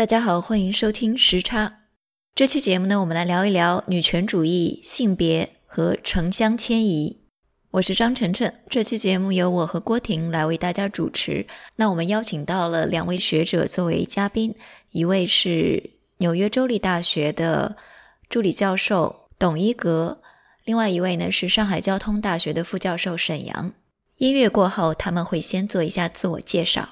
大家好，欢迎收听时差。这期节目呢，我们来聊一聊女权主义、性别和城乡迁移。我是张晨晨，这期节目由我和郭婷来为大家主持。那我们邀请到了两位学者作为嘉宾，一位是纽约州立大学的助理教授董一格，另外一位呢是上海交通大学的副教授沈阳。音乐过后，他们会先做一下自我介绍。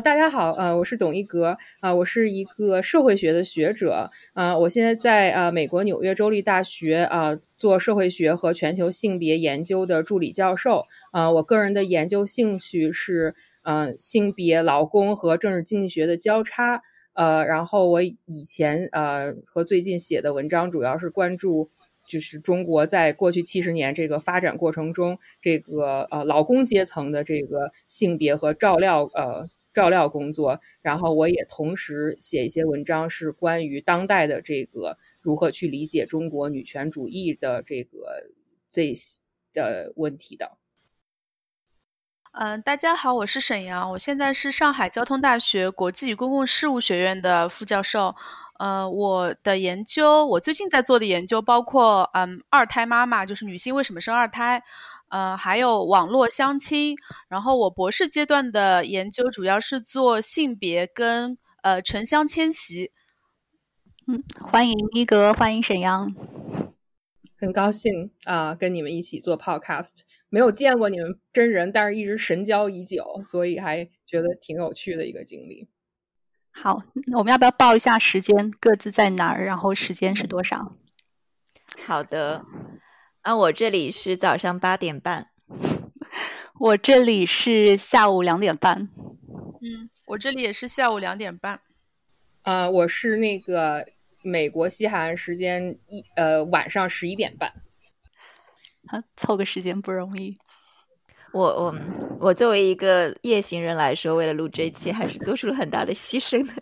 大家好，呃，我是董一格，啊，我是一个社会学的学者，啊，我现在在呃美国纽约州立大学啊做社会学和全球性别研究的助理教授，啊，我个人的研究兴趣是，呃，性别、劳工和政治经济学的交叉，呃，然后我以前呃和最近写的文章主要是关注，就是中国在过去七十年这个发展过程中，这个呃劳工阶层的这个性别和照料，呃。照料工作，然后我也同时写一些文章，是关于当代的这个如何去理解中国女权主义的这个这的问题的。嗯，大家好，我是沈阳，我现在是上海交通大学国际与公共事务学院的副教授。呃，我的研究，我最近在做的研究包括，嗯，二胎妈妈，就是女性为什么生二胎。呃，还有网络相亲，然后我博士阶段的研究主要是做性别跟呃城乡迁徙。嗯，欢迎一格，欢迎沈阳，很高兴啊，跟你们一起做 podcast，没有见过你们真人，但是一直神交已久，所以还觉得挺有趣的一个经历。好，我们要不要报一下时间，各自在哪儿，然后时间是多少？好的。啊，我这里是早上八点半，我这里是下午两点半，嗯，我这里也是下午两点半，啊，我是那个美国西海岸时间一呃晚上十一点半，啊，凑个时间不容易，我我我作为一个夜行人来说，为了录这一期，还是做出了很大的牺牲的，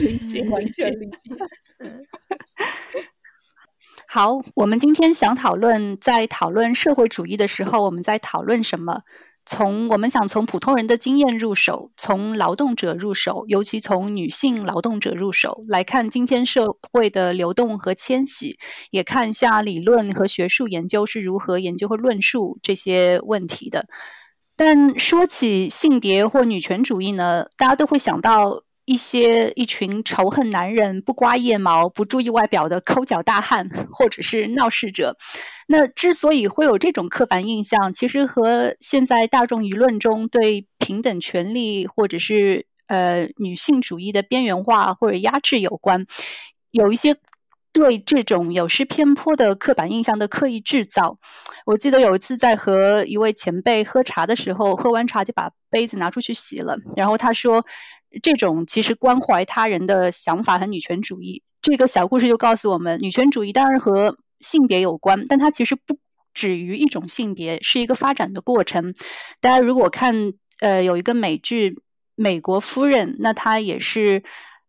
理解，完全理解。好，我们今天想讨论，在讨论社会主义的时候，我们在讨论什么？从我们想从普通人的经验入手，从劳动者入手，尤其从女性劳动者入手来看今天社会的流动和迁徙，也看一下理论和学术研究是如何研究和论述这些问题的。但说起性别或女权主义呢，大家都会想到。一些一群仇恨男人、不刮腋毛、不注意外表的抠脚大汉，或者是闹事者。那之所以会有这种刻板印象，其实和现在大众舆论中对平等权利或者是呃女性主义的边缘化或者压制有关。有一些对这种有失偏颇的刻板印象的刻意制造。我记得有一次在和一位前辈喝茶的时候，喝完茶就把杯子拿出去洗了，然后他说。这种其实关怀他人的想法和女权主义，这个小故事就告诉我们，女权主义当然和性别有关，但它其实不止于一种性别，是一个发展的过程。大家如果看呃有一个美剧《美国夫人》，那它也是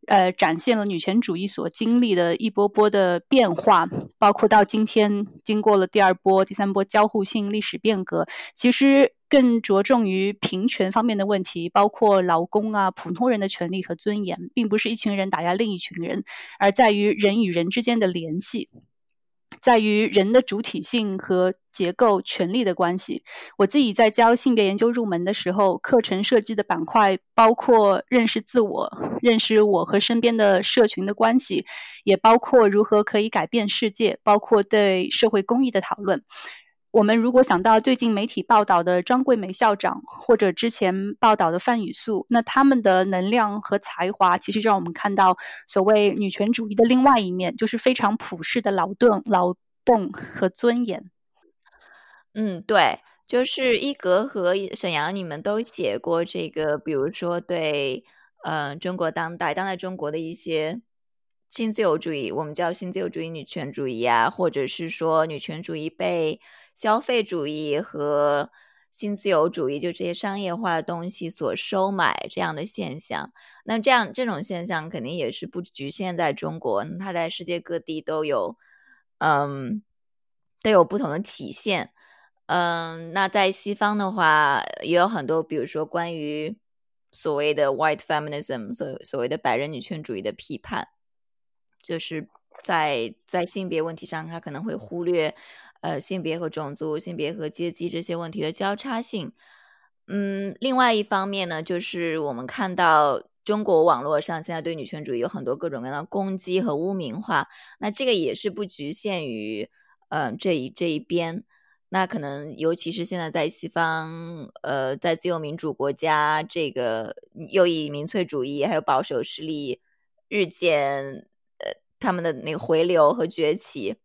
呃展现了女权主义所经历的一波波的变化，包括到今天经过了第二波、第三波交互性历史变革，其实。更着重于平权方面的问题，包括劳工啊、普通人的权利和尊严，并不是一群人打压另一群人，而在于人与人之间的联系，在于人的主体性和结构、权力的关系。我自己在教性别研究入门的时候，课程设计的板块包括认识自我、认识我和身边的社群的关系，也包括如何可以改变世界，包括对社会公益的讨论。我们如果想到最近媒体报道的张桂梅校长，或者之前报道的范雨素，那他们的能量和才华，其实让我们看到所谓女权主义的另外一面，就是非常普世的劳动、劳动和尊严。嗯，对，就是一格和沈阳，你们都写过这个，比如说对，嗯，中国当代、当代中国的一些新自由主义，我们叫新自由主义女权主义啊，或者是说女权主义被。消费主义和新自由主义，就这些商业化的东西所收买这样的现象。那这样这种现象肯定也是不局限在中国，它在世界各地都有，嗯，都有不同的体现。嗯，那在西方的话，也有很多，比如说关于所谓的 white feminism，所所谓的白人女权主义的批判，就是在在性别问题上，他可能会忽略呃性别和种族、性别和阶级这些问题的交叉性。嗯，另外一方面呢，就是我们看到中国网络上现在对女权主义有很多各种各样的攻击和污名化，那这个也是不局限于嗯这一这一边。那可能，尤其是现在在西方，呃，在自由民主国家，这个右翼民粹主义还有保守势力日渐，呃，他们的那个回流和崛起，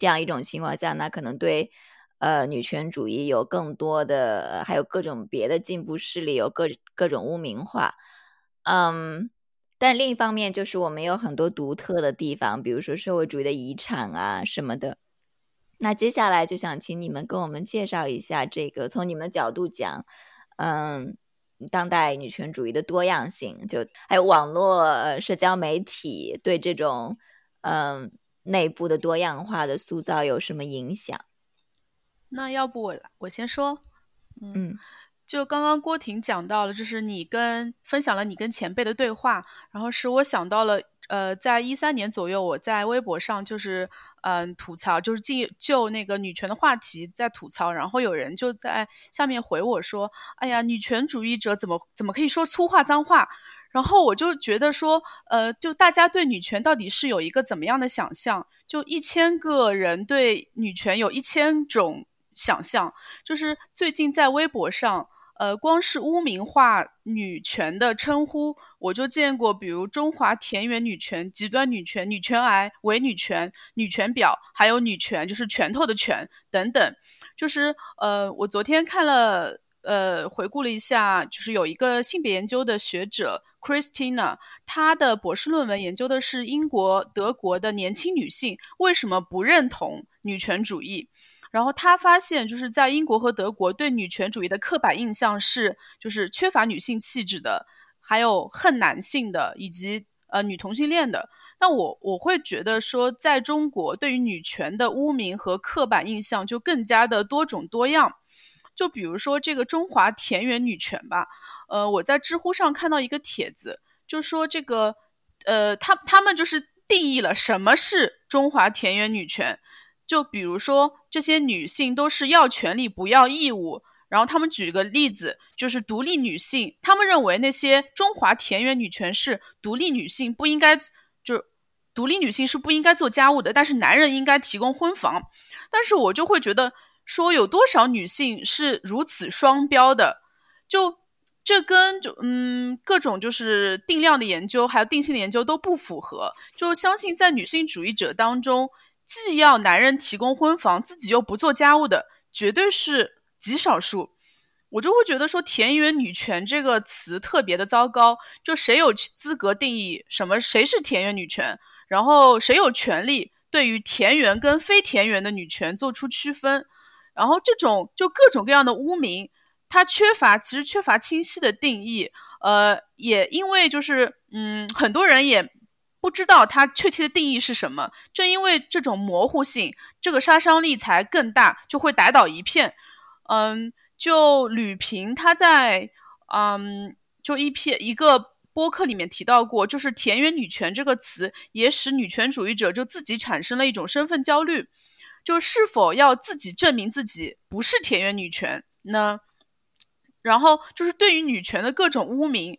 这样一种情况下，那可能对呃女权主义有更多的，还有各种别的进步势力有各各种污名化，嗯，但另一方面，就是我们有很多独特的地方，比如说社会主义的遗产啊什么的。那接下来就想请你们跟我们介绍一下这个，从你们角度讲，嗯，当代女权主义的多样性，就还有网络社交媒体对这种嗯内部的多样化的塑造有什么影响？那要不我我先说，嗯，就刚刚郭婷讲到了，就是你跟分享了你跟前辈的对话，然后使我想到了。呃，在一三年左右，我在微博上就是嗯吐槽，就是进就那个女权的话题在吐槽，然后有人就在下面回我说：“哎呀，女权主义者怎么怎么可以说粗话脏话？”然后我就觉得说，呃，就大家对女权到底是有一个怎么样的想象？就一千个人对女权有一千种想象，就是最近在微博上。呃，光是污名化女权的称呼，我就见过，比如中华田园女权、极端女权、女权癌、伪女权、女权婊，还有女权就是拳头的拳等等。就是呃，我昨天看了，呃，回顾了一下，就是有一个性别研究的学者 Christina，她的博士论文研究的是英国、德国的年轻女性为什么不认同女权主义。然后他发现，就是在英国和德国对女权主义的刻板印象是，就是缺乏女性气质的，还有恨男性的，以及呃女同性恋的。那我我会觉得说，在中国对于女权的污名和刻板印象就更加的多种多样。就比如说这个中华田园女权吧，呃，我在知乎上看到一个帖子，就说这个，呃，他他们就是定义了什么是中华田园女权。就比如说，这些女性都是要权利不要义务。然后他们举个例子，就是独立女性，他们认为那些中华田园女权是独立女性不应该，就独立女性是不应该做家务的，但是男人应该提供婚房。但是我就会觉得，说有多少女性是如此双标的？就这跟就嗯各种就是定量的研究还有定性的研究都不符合。就相信在女性主义者当中。既要男人提供婚房，自己又不做家务的，绝对是极少数。我就会觉得说“田园女权”这个词特别的糟糕。就谁有资格定义什么谁是田园女权？然后谁有权利对于田园跟非田园的女权做出区分？然后这种就各种各样的污名，它缺乏其实缺乏清晰的定义。呃，也因为就是嗯，很多人也。不知道它确切的定义是什么，正因为这种模糊性，这个杀伤力才更大，就会打倒一片。嗯，就吕平他在嗯，就一篇一个播客里面提到过，就是“田园女权”这个词也使女权主义者就自己产生了一种身份焦虑，就是否要自己证明自己不是田园女权呢？然后就是对于女权的各种污名，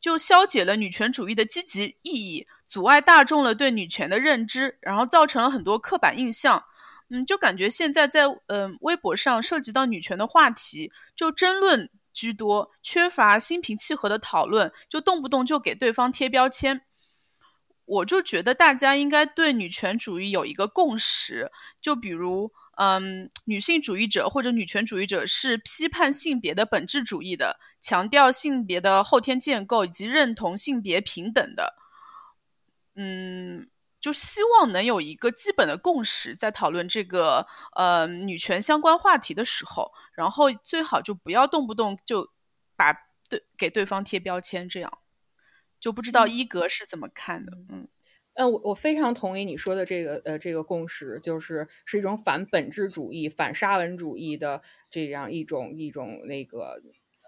就消解了女权主义的积极意义。阻碍大众了对女权的认知，然后造成了很多刻板印象。嗯，就感觉现在在嗯微博上涉及到女权的话题，就争论居多，缺乏心平气和的讨论，就动不动就给对方贴标签。我就觉得大家应该对女权主义有一个共识，就比如嗯，女性主义者或者女权主义者是批判性别的本质主义的，强调性别的后天建构以及认同性别平等的。嗯，就希望能有一个基本的共识，在讨论这个呃女权相关话题的时候，然后最好就不要动不动就把对给对方贴标签，这样就不知道一格是怎么看的，嗯。嗯，我我非常同意你说的这个呃这个共识，就是是一种反本质主义、反沙文主义的这样一种一种那个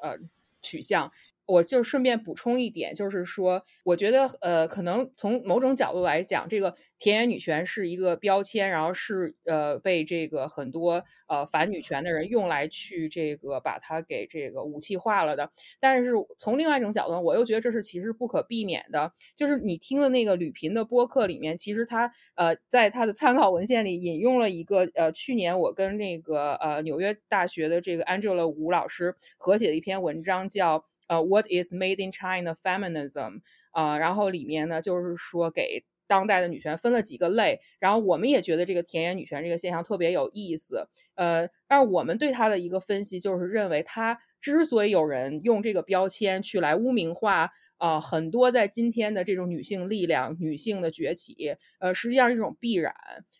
呃取向。我就顺便补充一点，就是说，我觉得，呃，可能从某种角度来讲，这个田园女权是一个标签，然后是呃被这个很多呃反女权的人用来去这个把它给这个武器化了的。但是从另外一种角度，我又觉得这是其实不可避免的。就是你听的那个吕频的播客里面，其实他呃在他的参考文献里引用了一个呃去年我跟那个呃纽约大学的这个 Angela 吴老师合写的一篇文章，叫。呃，What is made in China feminism？啊，然后里面呢，就是说给当代的女权分了几个类，然后我们也觉得这个田园女权这个现象特别有意思。呃，但是我们对它的一个分析就是认为，它之所以有人用这个标签去来污名化啊，很多在今天的这种女性力量、女性的崛起，呃，实际上是一种必然，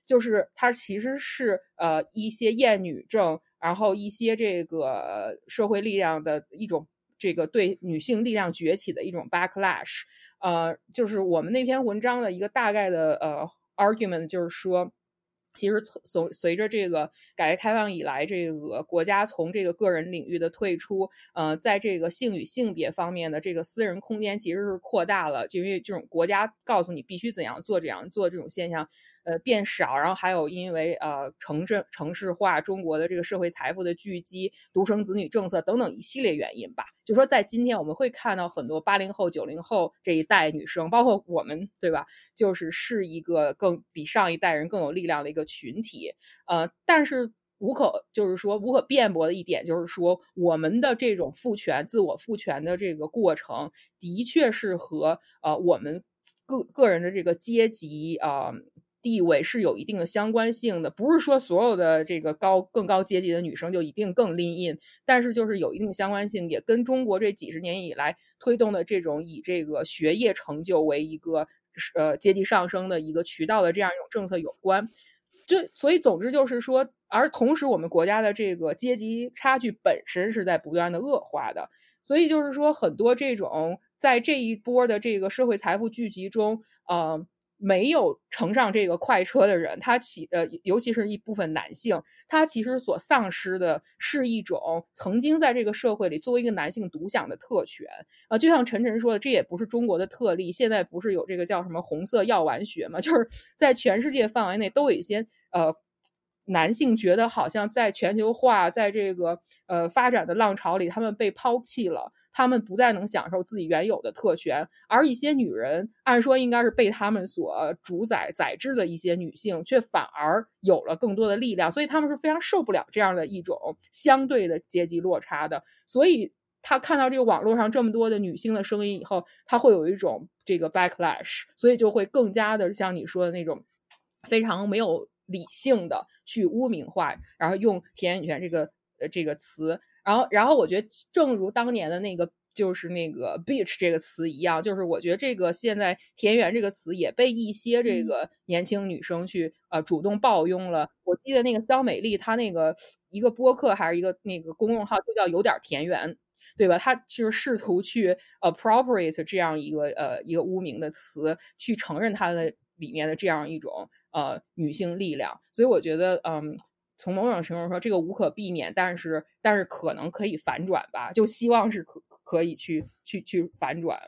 就是它其实是呃一些厌女症，然后一些这个社会力量的一种。这个对女性力量崛起的一种 backlash，呃，就是我们那篇文章的一个大概的呃 argument，就是说。其实从随着这个改革开放以来，这个国家从这个个人领域的退出，呃，在这个性与性别方面的这个私人空间其实是扩大了，就因为这种国家告诉你必须怎样做，怎样做这种现象，呃，变少。然后还有因为呃城镇城市化，中国的这个社会财富的聚集，独生子女政策等等一系列原因吧。就说在今天我们会看到很多八零后、九零后这一代女生，包括我们，对吧？就是是一个更比上一代人更有力量的一个。群体，呃，但是无可就是说无可辩驳的一点就是说，我们的这种父权、自我父权的这个过程，的确是和呃我们个个人的这个阶级啊地位是有一定的相关性的。不是说所有的这个高更高阶级的女生就一定更 lean in，但是就是有一定相关性，也跟中国这几十年以来推动的这种以这个学业成就为一个呃阶级上升的一个渠道的这样一种政策有关。就所以，总之就是说，而同时，我们国家的这个阶级差距本身是在不断的恶化的。所以就是说，很多这种在这一波的这个社会财富聚集中，呃。没有乘上这个快车的人，他其呃，尤其是一部分男性，他其实所丧失的是一种曾经在这个社会里作为一个男性独享的特权啊。就像陈晨说的，这也不是中国的特例，现在不是有这个叫什么“红色药丸学”嘛？就是在全世界范围内都有一些呃。男性觉得好像在全球化，在这个呃发展的浪潮里，他们被抛弃了，他们不再能享受自己原有的特权，而一些女人，按说应该是被他们所主宰、宰制的一些女性，却反而有了更多的力量，所以他们是非常受不了这样的一种相对的阶级落差的。所以他看到这个网络上这么多的女性的声音以后，他会有一种这个 backlash，所以就会更加的像你说的那种非常没有。理性的去污名化，然后用田园女权这个呃这个词，然后然后我觉得正如当年的那个就是那个 bitch 这个词一样，就是我觉得这个现在田园这个词也被一些这个年轻女生去呃主动抱拥了。我记得那个肖美丽她那个一个播客还是一个那个公众号就叫有点田园，对吧？她就是试图去 appropriate 这样一个呃一个污名的词，去承认她的。里面的这样一种呃女性力量，所以我觉得，嗯，从某种程度说，这个无可避免，但是但是可能可以反转吧，就希望是可可以去去去反转，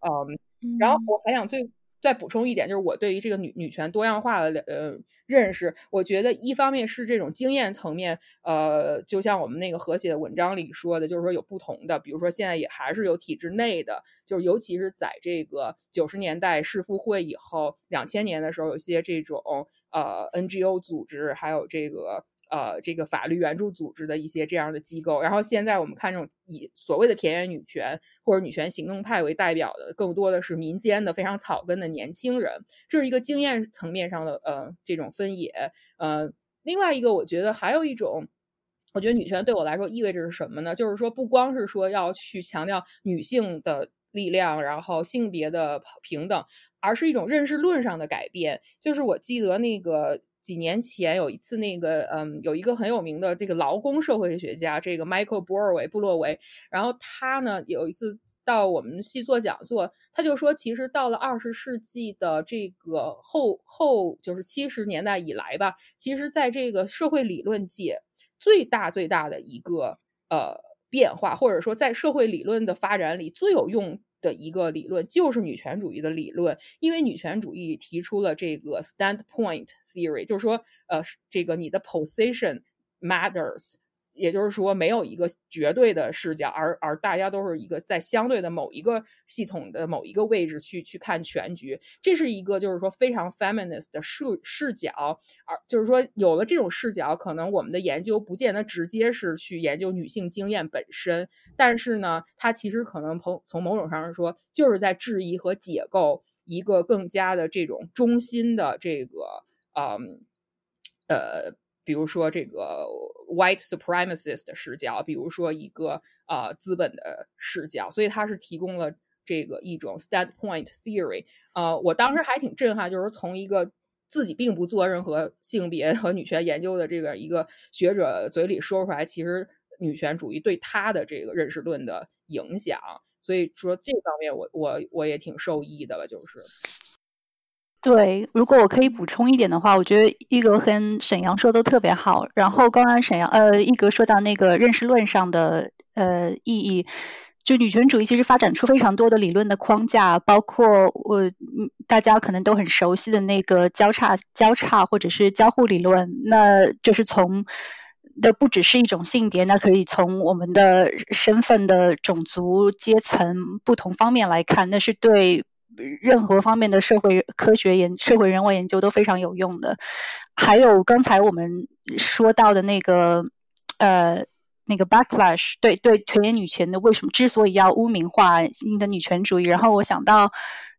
嗯，然后我还想最。再补充一点，就是我对于这个女女权多样化的呃认识，我觉得一方面是这种经验层面，呃，就像我们那个和谐的文章里说的，就是说有不同的，比如说现在也还是有体制内的，就是尤其是在这个九十年代世妇会以后，两千年的时候，有些这种呃 NGO 组织，还有这个。呃，这个法律援助组织的一些这样的机构，然后现在我们看这种以所谓的田园女权或者女权行动派为代表的，更多的是民间的非常草根的年轻人，这是一个经验层面上的呃这种分野。呃，另外一个我觉得还有一种，我觉得女权对我来说意味着是什么呢？就是说不光是说要去强调女性的。力量，然后性别的平等，而是一种认识论上的改变。就是我记得那个。几年前有一次，那个嗯，有一个很有名的这个劳工社会学家，这个 Michael 布尔维布洛维，然后他呢有一次到我们系做讲座，他就说，其实到了二十世纪的这个后后，就是七十年代以来吧，其实在这个社会理论界最大最大的一个呃变化，或者说在社会理论的发展里最有用。的一个理论就是女权主义的理论，因为女权主义提出了这个 standpoint theory，就是说，呃，这个你的 position matters。也就是说，没有一个绝对的视角，而而大家都是一个在相对的某一个系统的某一个位置去去看全局。这是一个就是说非常 feminist 的视视角，而就是说有了这种视角，可能我们的研究不见得直接是去研究女性经验本身，但是呢，它其实可能从从某种上说，就是在质疑和解构一个更加的这种中心的这个，嗯，呃。比如说这个 white supremacist 的视角，比如说一个呃资本的视角，所以它是提供了这个一种 standpoint theory。呃，我当时还挺震撼，就是从一个自己并不做任何性别和女权研究的这个一个学者嘴里说出来，其实女权主义对他的这个认识论的影响。所以说这方面，我我我也挺受益的吧，就是。对，如果我可以补充一点的话，我觉得一格跟沈阳说都特别好。然后刚刚沈阳呃一格说到那个认识论上的呃意义，就女权主义其实发展出非常多的理论的框架，包括我大家可能都很熟悉的那个交叉交叉或者是交互理论，那就是从的不只是一种性别，那可以从我们的身份的种族阶层不同方面来看，那是对。任何方面的社会科学研、社会人文研究都非常有用的。还有刚才我们说到的那个，呃，那个 backlash，对对，田野女权的为什么之所以要污名化新的女权主义？然后我想到，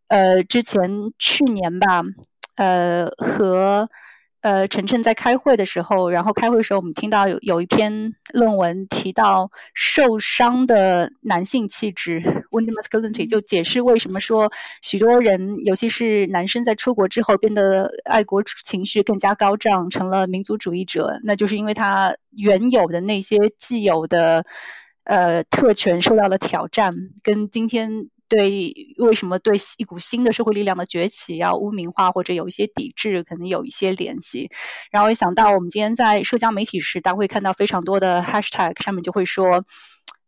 呃，之前去年吧，呃，和。呃，晨晨在开会的时候，然后开会的时候，我们听到有有一篇论文提到受伤的男性气质 （wounded masculinity），就解释为什么说许多人，尤其是男生在出国之后变得爱国情绪更加高涨，成了民族主义者，那就是因为他原有的那些既有的呃特权受到了挑战，跟今天。对，为什么对一股新的社会力量的崛起要污名化或者有一些抵制，可能有一些联系。然后也想到，我们今天在社交媒体时，大家会看到非常多的 hashtag，上面就会说，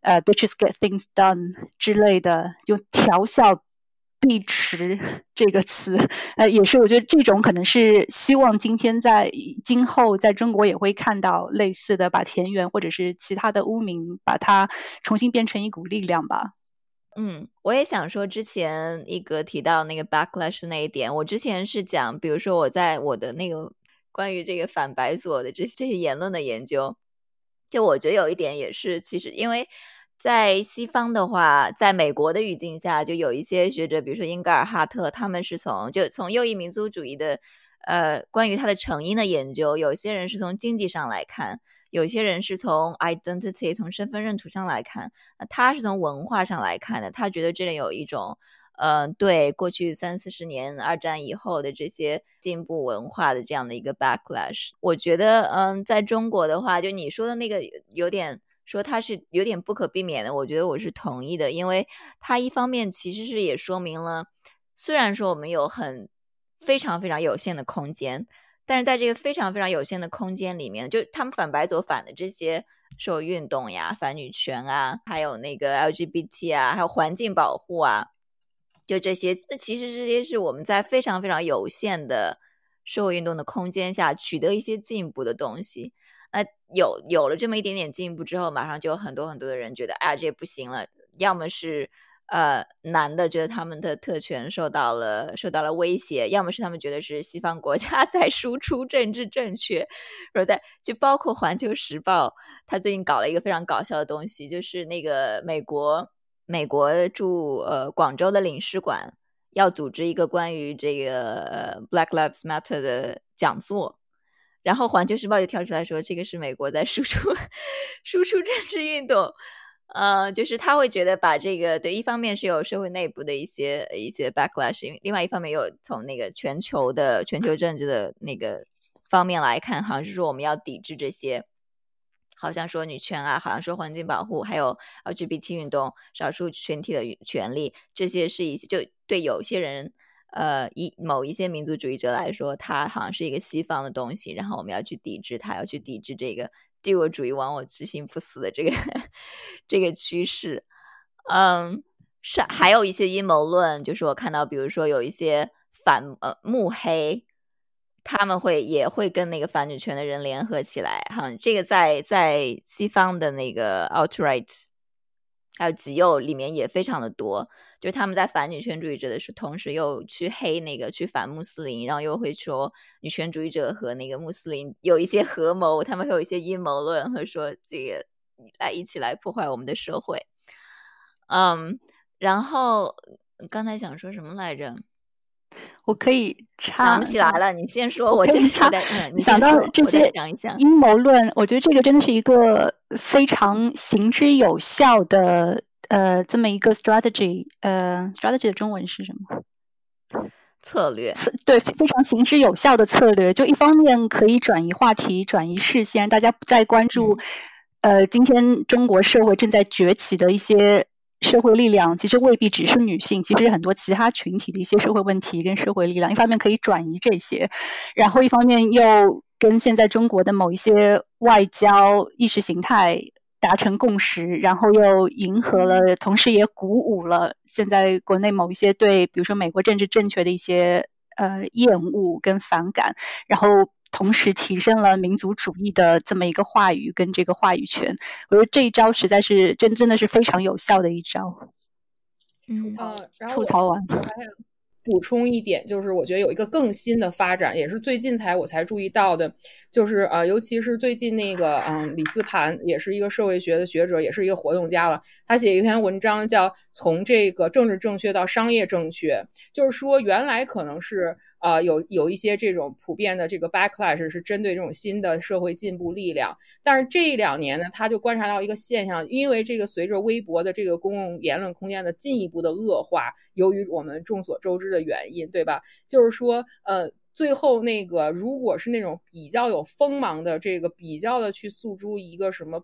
呃，bitches get things done 之类的，就调笑碧池 这个词。呃，也是我觉得这种可能是希望今天在今后在中国也会看到类似的，把田园或者是其他的污名，把它重新变成一股力量吧。嗯，我也想说，之前一格提到那个 backlash 那一点，我之前是讲，比如说我在我的那个关于这个反白左的这这些言论的研究，就我觉得有一点也是，其实因为在西方的话，在美国的语境下，就有一些学者，比如说英格尔哈特，他们是从就从右翼民族主义的呃关于它的成因的研究，有些人是从经济上来看。有些人是从 identity 从身份认同上来看，那他是从文化上来看的。他觉得这里有一种，呃，对过去三四十年二战以后的这些进步文化的这样的一个 backlash。我觉得，嗯，在中国的话，就你说的那个有点说它是有点不可避免的。我觉得我是同意的，因为它一方面其实是也说明了，虽然说我们有很非常非常有限的空间。但是在这个非常非常有限的空间里面，就他们反白左反的这些社会运动呀、反女权啊，还有那个 LGBT 啊，还有环境保护啊，就这些，那其实这些是我们在非常非常有限的社会运动的空间下取得一些进步的东西。那有有了这么一点点进步之后，马上就有很多很多的人觉得，哎呀，这不行了，要么是。呃，男的觉得他们的特权受到了受到了威胁，要么是他们觉得是西方国家 在输出政治正确，或者在就包括《环球时报》，他最近搞了一个非常搞笑的东西，就是那个美国美国驻呃广州的领事馆要组织一个关于这个 Black Lives Matter 的讲座，然后《环球时报》就跳出来说，这个是美国在输出 输出政治运动。呃，就是他会觉得把这个对，一方面是有社会内部的一些一些 backlash，另外一方面又从那个全球的全球政治的那个方面来看，好像是说我们要抵制这些，好像说女权啊，好像说环境保护，还有 LGBT 运动、少数群体的权利，这些是一些就对有些人，呃，一某一些民族主义者来说，它好像是一个西方的东西，然后我们要去抵制它，要去抵制这个。帝国主义亡我之心不死的这个这个趋势，嗯，是还有一些阴谋论，就是我看到，比如说有一些反呃慕黑，他们会也会跟那个反女权的人联合起来，哈，这个在在西方的那个 alt-right 还有极右里面也非常的多。就是他们在反女权主义者的时候，同时又去黑那个去反穆斯林，然后又会说女权主义者和那个穆斯林有一些合谋，他们会有一些阴谋论，和说这个来一起来破坏我们的社会。嗯，然后刚才想说什么来着？我可以插，想不起来了。你先说，我先插。嗯，想到这些阴谋论，我觉得这个真的是一个非常行之有效的。呃，这么一个 strategy，呃，strategy 的中文是什么？策略。策对，非常行之有效的策略。就一方面可以转移话题、转移视线，大家不再关注，呃，今天中国社会正在崛起的一些社会力量，其实未必只是女性，其实很多其他群体的一些社会问题跟社会力量。一方面可以转移这些，然后一方面又跟现在中国的某一些外交意识形态。达成共识，然后又迎合了，同时也鼓舞了现在国内某一些对，比如说美国政治正确的一些呃厌恶跟反感，然后同时提升了民族主义的这么一个话语跟这个话语权。我觉得这一招实在是真真的是非常有效的一招。嗯，吐槽完。补充一点，就是我觉得有一个更新的发展，也是最近才我才注意到的，就是呃，尤其是最近那个嗯，李斯盘也是一个社会学的学者，也是一个活动家了。他写一篇文章叫《从这个政治正确到商业正确》，就是说原来可能是。啊，有有一些这种普遍的这个 backlash 是针对这种新的社会进步力量，但是这两年呢，他就观察到一个现象，因为这个随着微博的这个公共言论空间的进一步的恶化，由于我们众所周知的原因，对吧？就是说，呃，最后那个如果是那种比较有锋芒的这个比较的去诉诸一个什么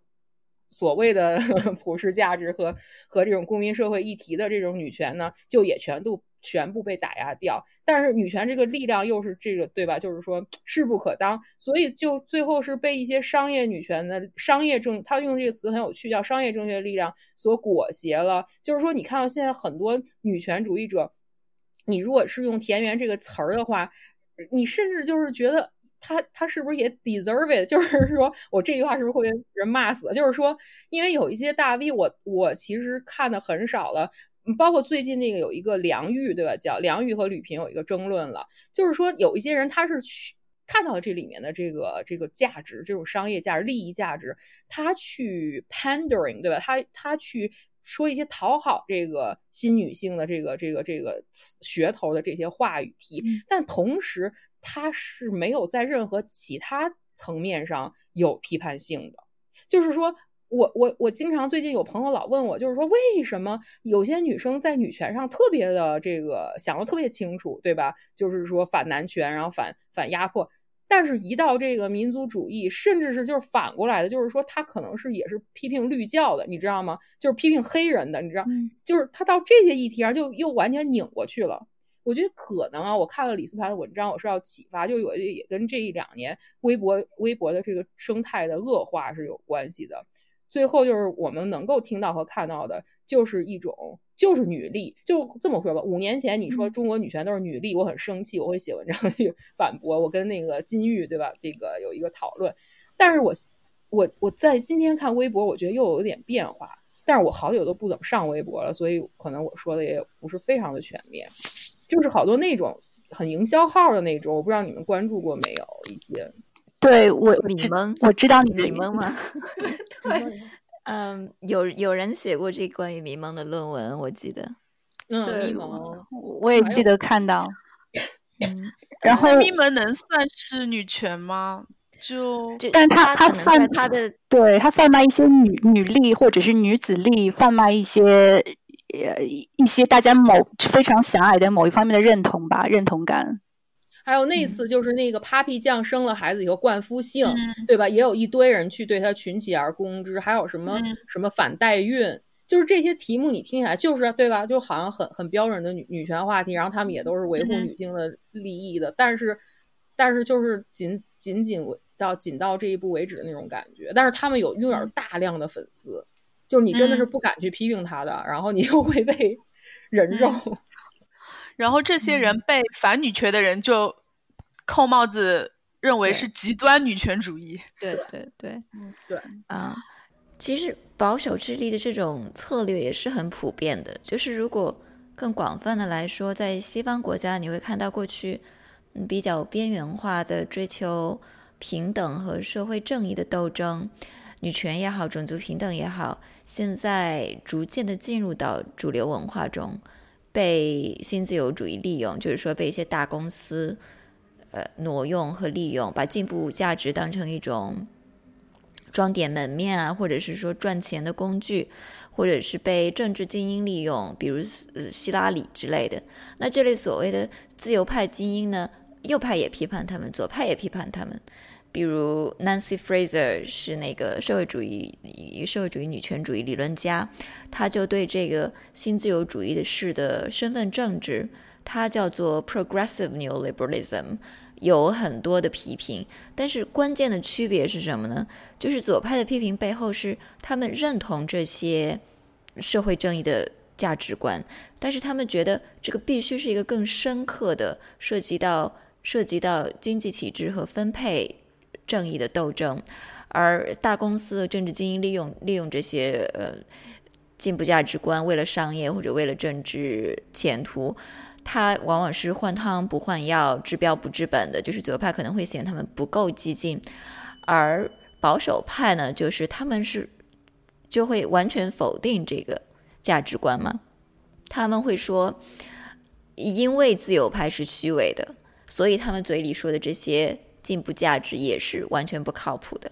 所谓的 普世价值和和这种公民社会议题的这种女权呢，就也全都。全部被打压掉，但是女权这个力量又是这个对吧？就是说势不可当，所以就最后是被一些商业女权的商业政，他用这个词很有趣，叫商业正确力量所裹挟了。就是说，你看到现在很多女权主义者，你如果是用田园这个词儿的话，你甚至就是觉得他他是不是也 deserve it？就是 说我这句话是不是会被人骂死？就是说，因为有一些大 V，我我其实看的很少了。包括最近那个有一个梁玉，对吧？叫梁玉和吕萍有一个争论了，就是说有一些人他是去看到了这里面的这个这个价值，这种商业价值、利益价值，他去 pandering，对吧？他他去说一些讨好这个新女性的这个这个这个噱头的这些话语题，但同时他是没有在任何其他层面上有批判性的，就是说。我我我经常最近有朋友老问我，就是说为什么有些女生在女权上特别的这个想的特别清楚，对吧？就是说反男权，然后反反压迫，但是一到这个民族主义，甚至是就是反过来的，就是说他可能是也是批评绿教的，你知道吗？就是批评黑人的，你知道，就是他到这些议题上就又完全拧过去了。我觉得可能啊，我看了李斯盘的文章，我是要启发，就有也跟这一两年微博微博的这个生态的恶化是有关系的。最后就是我们能够听到和看到的，就是一种就是女力，就这么说吧。五年前你说中国女权都是女力，我很生气，我会写文章去 反驳。我跟那个金玉对吧，这个有一个讨论。但是我我我在今天看微博，我觉得又有点变化。但是我好久都不怎么上微博了，所以可能我说的也不是非常的全面。就是好多那种很营销号的那种，我不知道你们关注过没有一些。对我，你们，我知道你迷蒙吗？对，嗯，有有人写过这关于迷蒙的论文，我记得。嗯，迷蒙，我也记得看到。嗯，然后迷蒙能算是女权吗？就，但他他贩他的对他贩卖一些女女力或者是女子力，贩卖一些呃一些大家某非常狭隘的某一方面的认同吧，认同感。还有那次就是那个 Papi 酱生了孩子以后冠夫姓，对吧？也有一堆人去对他群起而攻之。还有什么什么反代孕，就是这些题目你听起来就是对吧？就好像很很标准的女女权话题，然后他们也都是维护女性的利益的。但是但是就是仅仅仅到仅到这一步为止的那种感觉。但是他们有拥有大量的粉丝，就是你真的是不敢去批评他的，然后你就会被 人肉。然后这些人被反女权的人就扣帽子，认为是极端女权主义。对对对，嗯对啊，其实保守智力的这种策略也是很普遍的。就是如果更广泛的来说，在西方国家，你会看到过去比较边缘化的追求平等和社会正义的斗争，女权也好，种族平等也好，现在逐渐的进入到主流文化中。被新自由主义利用，就是说被一些大公司，呃挪用和利用，把进步价值当成一种装点门面啊，或者是说赚钱的工具，或者是被政治精英利用，比如希拉里之类的。那这类所谓的自由派精英呢，右派也批判他们，左派也批判他们。比如 Nancy Fraser 是那个社会主义社会主义女权主义理论家，他就对这个新自由主义的式的身份政治，它叫做 Progressive Neoliberalism，有很多的批评。但是关键的区别是什么呢？就是左派的批评背后是他们认同这些社会正义的价值观，但是他们觉得这个必须是一个更深刻的，涉及到涉及到经济体制和分配。正义的斗争，而大公司的政治精英利用利用这些呃进步价值观，为了商业或者为了政治前途，他往往是换汤不换药、治标不治本的。就是左派可能会嫌他们不够激进，而保守派呢，就是他们是就会完全否定这个价值观嘛。他们会说，因为自由派是虚伪的，所以他们嘴里说的这些。进步价值也是完全不靠谱的。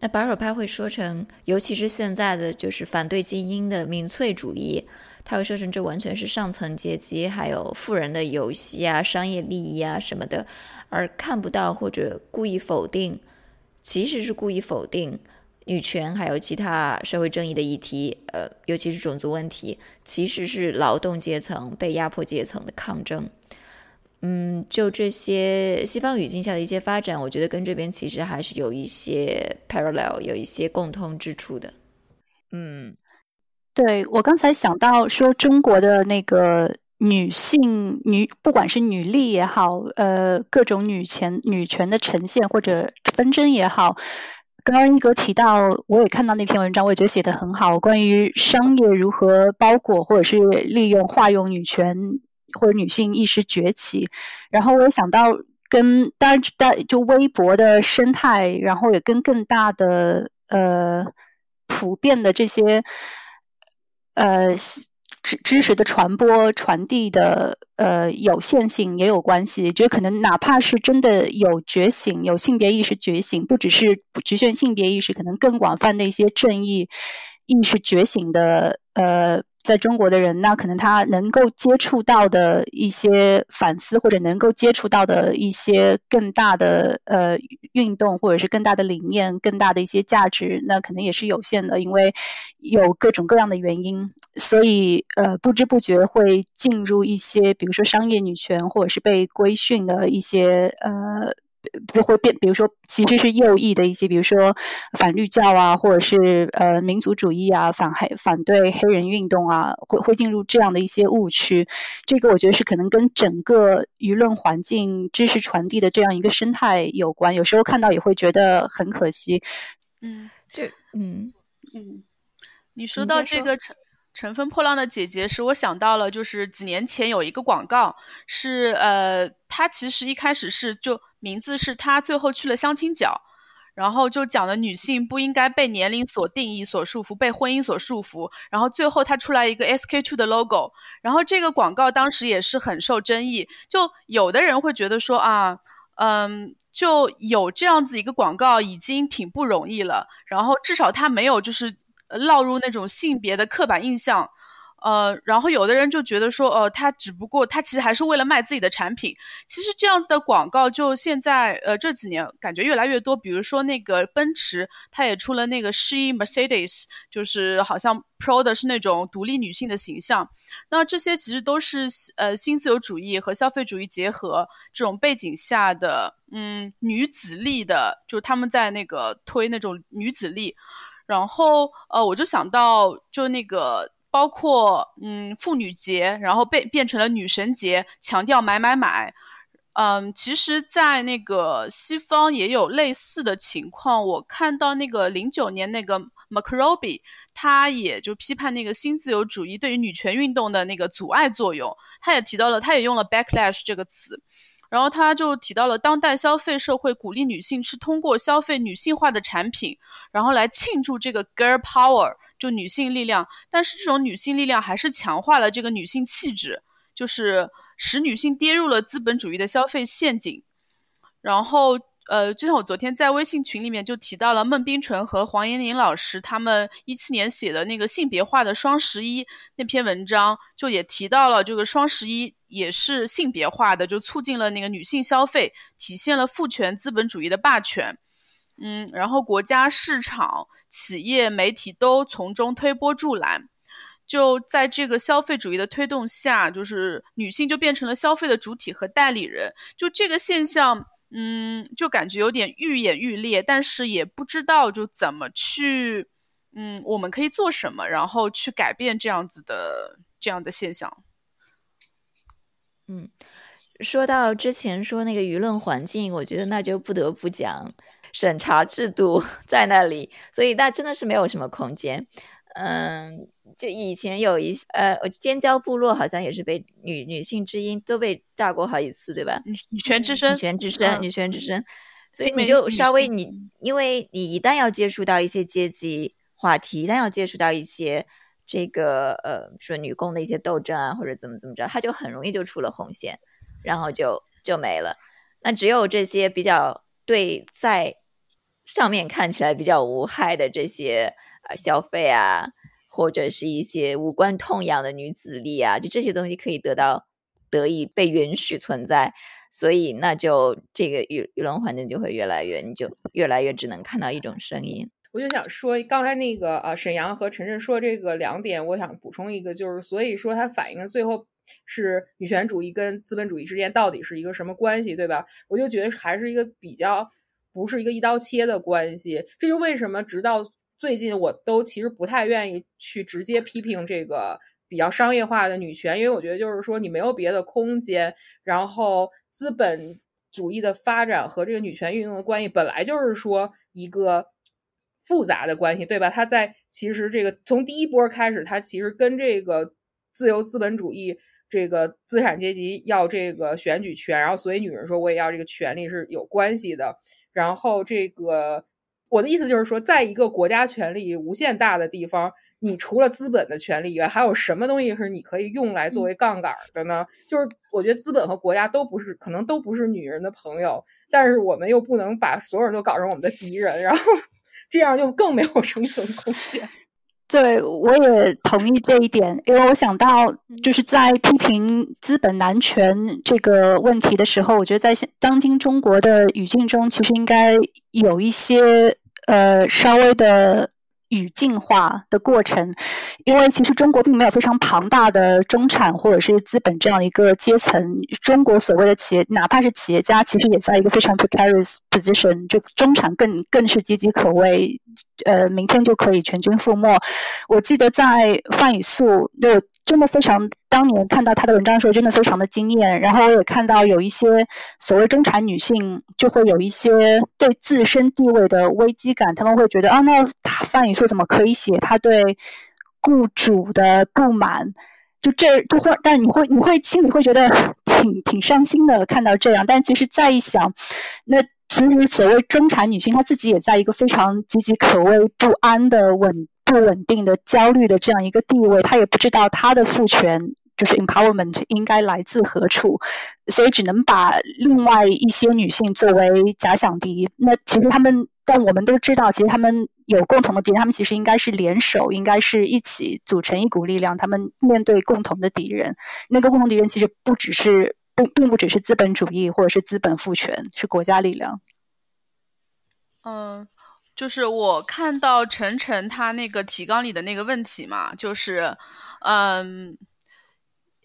那保守派会说成，尤其是现在的就是反对精英的民粹主义，他会说成这完全是上层阶级还有富人的游戏啊、商业利益啊什么的，而看不到或者故意否定，其实是故意否定女权还有其他社会正义的议题，呃，尤其是种族问题，其实是劳动阶层被压迫阶层的抗争。嗯，就这些西方语境下的一些发展，我觉得跟这边其实还是有一些 parallel，有一些共通之处的。嗯，对我刚才想到说，中国的那个女性女，不管是女力也好，呃，各种女权女权的呈现或者纷争也好，刚刚一哥提到，我也看到那篇文章，我也觉得写的很好，关于商业如何包裹或者是利用化用女权。或者女性意识崛起，然后我也想到跟当然大就微博的生态，然后也跟更大的呃普遍的这些呃知知识的传播传递的呃有限性也有关系。觉得可能哪怕是真的有觉醒，有性别意识觉醒，不只是局限性别意识，可能更广泛的一些正义意识觉醒的呃。在中国的人，那可能他能够接触到的一些反思，或者能够接触到的一些更大的呃运动，或者是更大的理念、更大的一些价值，那可能也是有限的，因为有各种各样的原因，所以呃不知不觉会进入一些，比如说商业女权，或者是被规训的一些呃。不会变，比如说，其实是右翼的一些，比如说反绿教啊，或者是呃民族主义啊，反黑反对黑人运动啊，会会进入这样的一些误区。这个我觉得是可能跟整个舆论环境、知识传递的这样一个生态有关。有时候看到也会觉得很可惜。嗯，这嗯嗯，你说到这个乘乘风破浪的姐姐，使我想到了，就是几年前有一个广告，是呃，它其实一开始是就。名字是她最后去了相亲角，然后就讲的女性不应该被年龄所定义、所束缚，被婚姻所束缚。然后最后她出来一个 SK two 的 logo，然后这个广告当时也是很受争议。就有的人会觉得说啊，嗯，就有这样子一个广告已经挺不容易了。然后至少它没有就是呃落入那种性别的刻板印象。呃，然后有的人就觉得说，呃，他只不过他其实还是为了卖自己的产品。其实这样子的广告，就现在呃这几年感觉越来越多。比如说那个奔驰，它也出了那个 She Mercedes，就是好像 Pro 的是那种独立女性的形象。那这些其实都是呃新自由主义和消费主义结合这种背景下的，嗯，女子力的，就是他们在那个推那种女子力。然后呃，我就想到就那个。包括嗯妇女节，然后被变成了女神节，强调买买买。嗯，其实，在那个西方也有类似的情况。我看到那个零九年那个 Macrobi，他也就批判那个新自由主义对于女权运动的那个阻碍作用。他也提到了，他也用了 backlash 这个词。然后他就提到了，当代消费社会鼓励女性是通过消费女性化的产品，然后来庆祝这个 girl power。就女性力量，但是这种女性力量还是强化了这个女性气质，就是使女性跌入了资本主义的消费陷阱。然后，呃，就像我昨天在微信群里面就提到了孟冰纯和黄延玲老师他们一七年写的那个性别化的双十一那篇文章，就也提到了这个双十一也是性别化的，就促进了那个女性消费，体现了父权资本主义的霸权。嗯，然后国家、市场、企业、媒体都从中推波助澜，就在这个消费主义的推动下，就是女性就变成了消费的主体和代理人。就这个现象，嗯，就感觉有点愈演愈烈，但是也不知道就怎么去，嗯，我们可以做什么，然后去改变这样子的这样的现象。嗯，说到之前说那个舆论环境，我觉得那就不得不讲。审查制度 在那里，所以那真的是没有什么空间。嗯，就以前有一呃，尖椒部落好像也是被女女性之音都被炸过好几次，对吧？女女权之声，女权之声，女权之声。所以你就稍微你，因为你一旦要接触到一些阶级话题，一旦要接触到一些这个呃，说女工的一些斗争啊，或者怎么怎么着，它就很容易就出了红线，然后就就没了。那只有这些比较。对，在上面看起来比较无害的这些呃消费啊，或者是一些无关痛痒的女子力啊，就这些东西可以得到得以被允许存在，所以那就这个舆舆论环境就会越来越，你就越来越只能看到一种声音。我就想说，刚才那个呃沈阳和陈晨说这个两点，我想补充一个，就是所以说它反映了最后。是女权主义跟资本主义之间到底是一个什么关系，对吧？我就觉得还是一个比较不是一个一刀切的关系。这就为什么直到最近我都其实不太愿意去直接批评这个比较商业化的女权，因为我觉得就是说你没有别的空间。然后资本主义的发展和这个女权运动的关系本来就是说一个复杂的关系，对吧？它在其实这个从第一波开始，它其实跟这个自由资本主义。这个资产阶级要这个选举权，然后所以女人说我也要这个权利是有关系的。然后这个我的意思就是说，在一个国家权力无限大的地方，你除了资本的权利以外，还有什么东西是你可以用来作为杠杆的呢？就是我觉得资本和国家都不是，可能都不是女人的朋友，但是我们又不能把所有人都搞成我们的敌人，然后 这样就更没有生存空间。对，我也同意这一点，因为我想到就是在批评资本男权这个问题的时候，我觉得在当今中国的语境中，其实应该有一些呃稍微的。语境化的过程，因为其实中国并没有非常庞大的中产或者是资本这样一个阶层。中国所谓的企业，哪怕是企业家，其实也在一个非常 precarious position。就中产更更是岌岌可危，呃，明天就可以全军覆没。我记得在范雨素，就真的非常。当年看到他的文章的时候，真的非常的惊艳。然后我也看到有一些所谓中产女性，就会有一些对自身地位的危机感。他们会觉得啊，那范雨素怎么可以写他对雇主的不满？就这就会，但你会你会心里会觉得挺挺伤心的。看到这样，但其实再一想，那其实所谓中产女性，她自己也在一个非常岌岌可危、不安的稳不稳定的焦虑的这样一个地位，她也不知道她的父权。就是 empowerment 应该来自何处，所以只能把另外一些女性作为假想敌。那其实他们，但我们都知道，其实他们有共同的敌人，他们其实应该是联手，应该是一起组成一股力量，他们面对共同的敌人。那个共同敌人其实不只是不，并不只是资本主义或者是资本父权，是国家力量。嗯。就是我看到晨晨他那个提纲里的那个问题嘛，就是，嗯，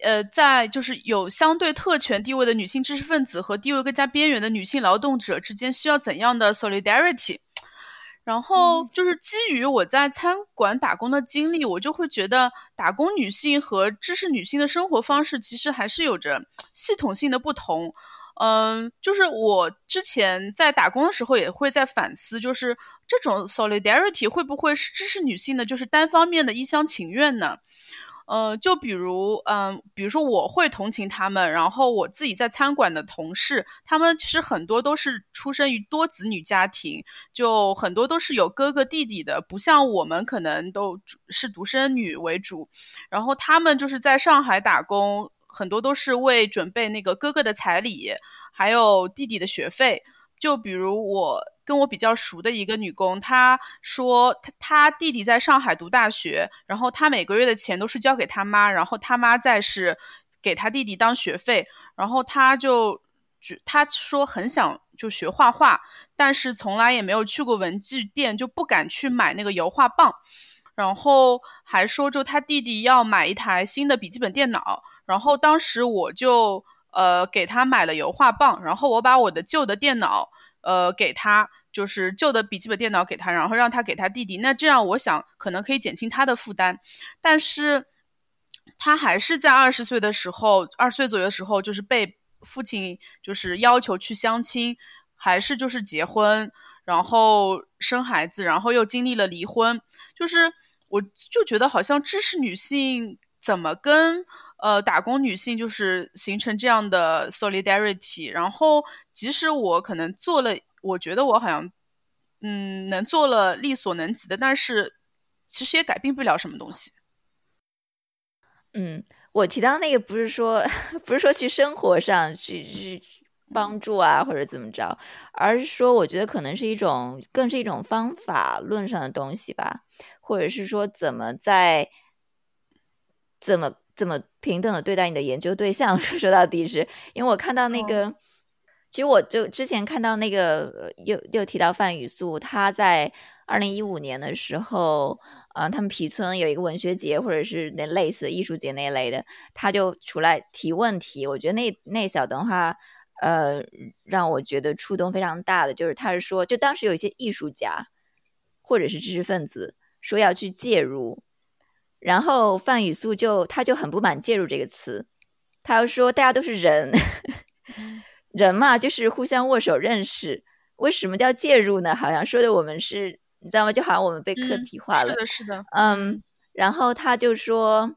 呃，在就是有相对特权地位的女性知识分子和地位更加边缘的女性劳动者之间需要怎样的 solidarity？然后就是基于我在餐馆打工的经历，我就会觉得打工女性和知识女性的生活方式其实还是有着系统性的不同。嗯，就是我之前在打工的时候，也会在反思，就是这种 solidarity 会不会是支持女性的，就是单方面的一厢情愿呢？呃，就比如，嗯，比如说我会同情他们，然后我自己在餐馆的同事，他们其实很多都是出生于多子女家庭，就很多都是有哥哥弟弟的，不像我们可能都是独生女为主，然后他们就是在上海打工。很多都是为准备那个哥哥的彩礼，还有弟弟的学费。就比如我跟我比较熟的一个女工，她说她她弟弟在上海读大学，然后她每个月的钱都是交给他妈，然后他妈再是给他弟弟当学费。然后他就他说很想就学画画，但是从来也没有去过文具店，就不敢去买那个油画棒。然后还说就他弟弟要买一台新的笔记本电脑。然后当时我就呃给他买了油画棒，然后我把我的旧的电脑呃给他，就是旧的笔记本电脑给他，然后让他给他弟弟。那这样我想可能可以减轻他的负担，但是他还是在二十岁的时候，二十岁左右的时候，就是被父亲就是要求去相亲，还是就是结婚，然后生孩子，然后又经历了离婚。就是我就觉得好像知识女性怎么跟。呃，打工女性就是形成这样的 solidarity，然后即使我可能做了，我觉得我好像，嗯，能做了力所能及的，但是其实也改变不了什么东西。嗯，我提到那个不是说 不是说去生活上去去帮助啊或者怎么着，而是说我觉得可能是一种更是一种方法论上的东西吧，或者是说怎么在怎么。怎么平等的对待你的研究对象？说说到底是因为我看到那个，其实我就之前看到那个又又提到范雨素，他在二零一五年的时候，啊，他们皮村有一个文学节或者是那类似艺术节那一类的，他就出来提问题。我觉得那那小段话，呃，让我觉得触动非常大的，就是他是说，就当时有一些艺术家或者是知识分子说要去介入。然后范雨素就他就很不满“介入”这个词，他又说大家都是人，人嘛就是互相握手认识，为什么叫介入呢？好像说的我们是，你知道吗？就好像我们被客体化了。是的，是的。嗯，然后他就说，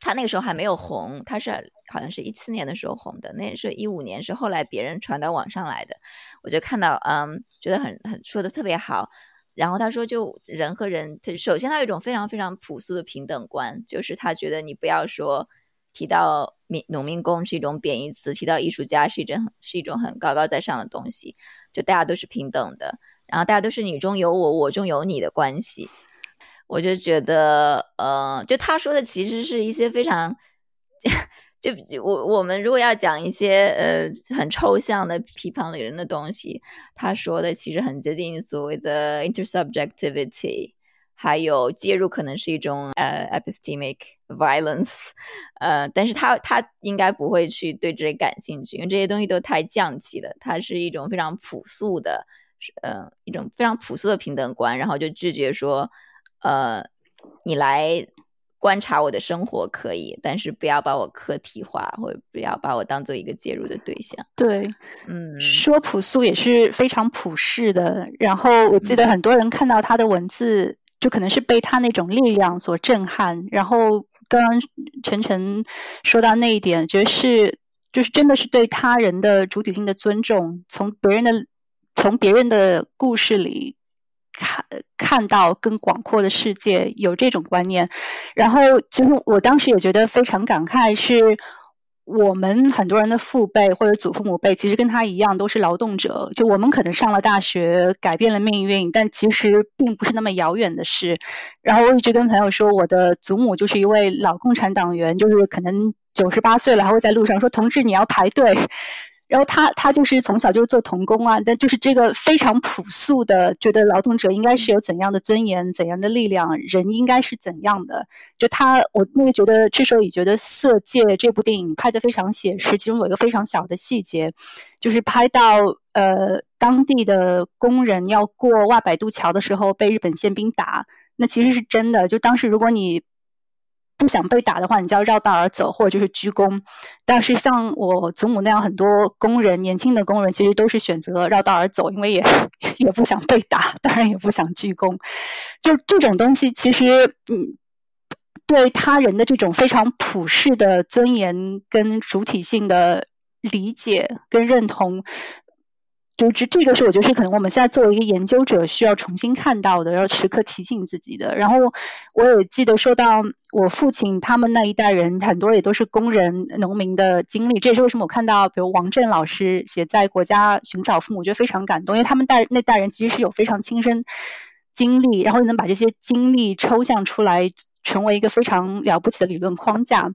他那个时候还没有红，他是好像是一七年的时候红的，那是一五年是后来别人传到网上来的，我就看到，嗯，觉得很很说的特别好。然后他说，就人和人，他首先他有一种非常非常朴素的平等观，就是他觉得你不要说提到民农民工是一种贬义词，提到艺术家是一种是一种很高高在上的东西，就大家都是平等的，然后大家都是你中有我，我中有你的关系。我就觉得，呃，就他说的其实是一些非常。就我我们如果要讲一些呃很抽象的批判理论的东西，他说的其实很接近所谓的 intersubjectivity，还有介入可能是一种呃 epistemic violence，呃，但是他他应该不会去对这些感兴趣，因为这些东西都太降级了。它是一种非常朴素的，呃，一种非常朴素的平等观，然后就拒绝说，呃，你来。观察我的生活可以，但是不要把我客体化，或者不要把我当做一个介入的对象。对，嗯，说朴素也是非常普世的。然后我记得很多人看到他的文字，就可能是被他那种力量所震撼。然后刚刚晨晨说到那一点，觉得是就是真的是对他人的主体性的尊重，从别人的从别人的故事里看看到更广阔的世界，有这种观念。然后，其实我当时也觉得非常感慨，是我们很多人的父辈或者祖父母辈，其实跟他一样都是劳动者。就我们可能上了大学，改变了命运，但其实并不是那么遥远的事。然后我一直跟朋友说，我的祖母就是一位老共产党员，就是可能九十八岁了，还会在路上说：“同志，你要排队。”然后他他就是从小就是做童工啊，但就是这个非常朴素的，觉得劳动者应该是有怎样的尊严、怎样的力量，人应该是怎样的。就他，我那个觉得这时候也觉得《色戒》这部电影拍的非常写实，其中有一个非常小的细节，就是拍到呃当地的工人要过外摆渡桥的时候被日本宪兵打，那其实是真的。就当时如果你不想被打的话，你就要绕道而走，或者就是鞠躬。但是像我祖母那样，很多工人，年轻的工人，其实都是选择绕道而走，因为也 也不想被打，当然也不想鞠躬。就这种东西，其实嗯，对他人的这种非常普世的尊严跟主体性的理解跟认同。就这这个是我觉得是可能我们现在作为一个研究者需要重新看到的，要时刻提醒自己的。然后我也记得说到我父亲他们那一代人，很多也都是工人、农民的经历。这也是为什么我看到，比如王震老师写在《国家寻找父母》，我觉得非常感动，因为他们代那代人其实是有非常亲身经历，然后能把这些经历抽象出来，成为一个非常了不起的理论框架。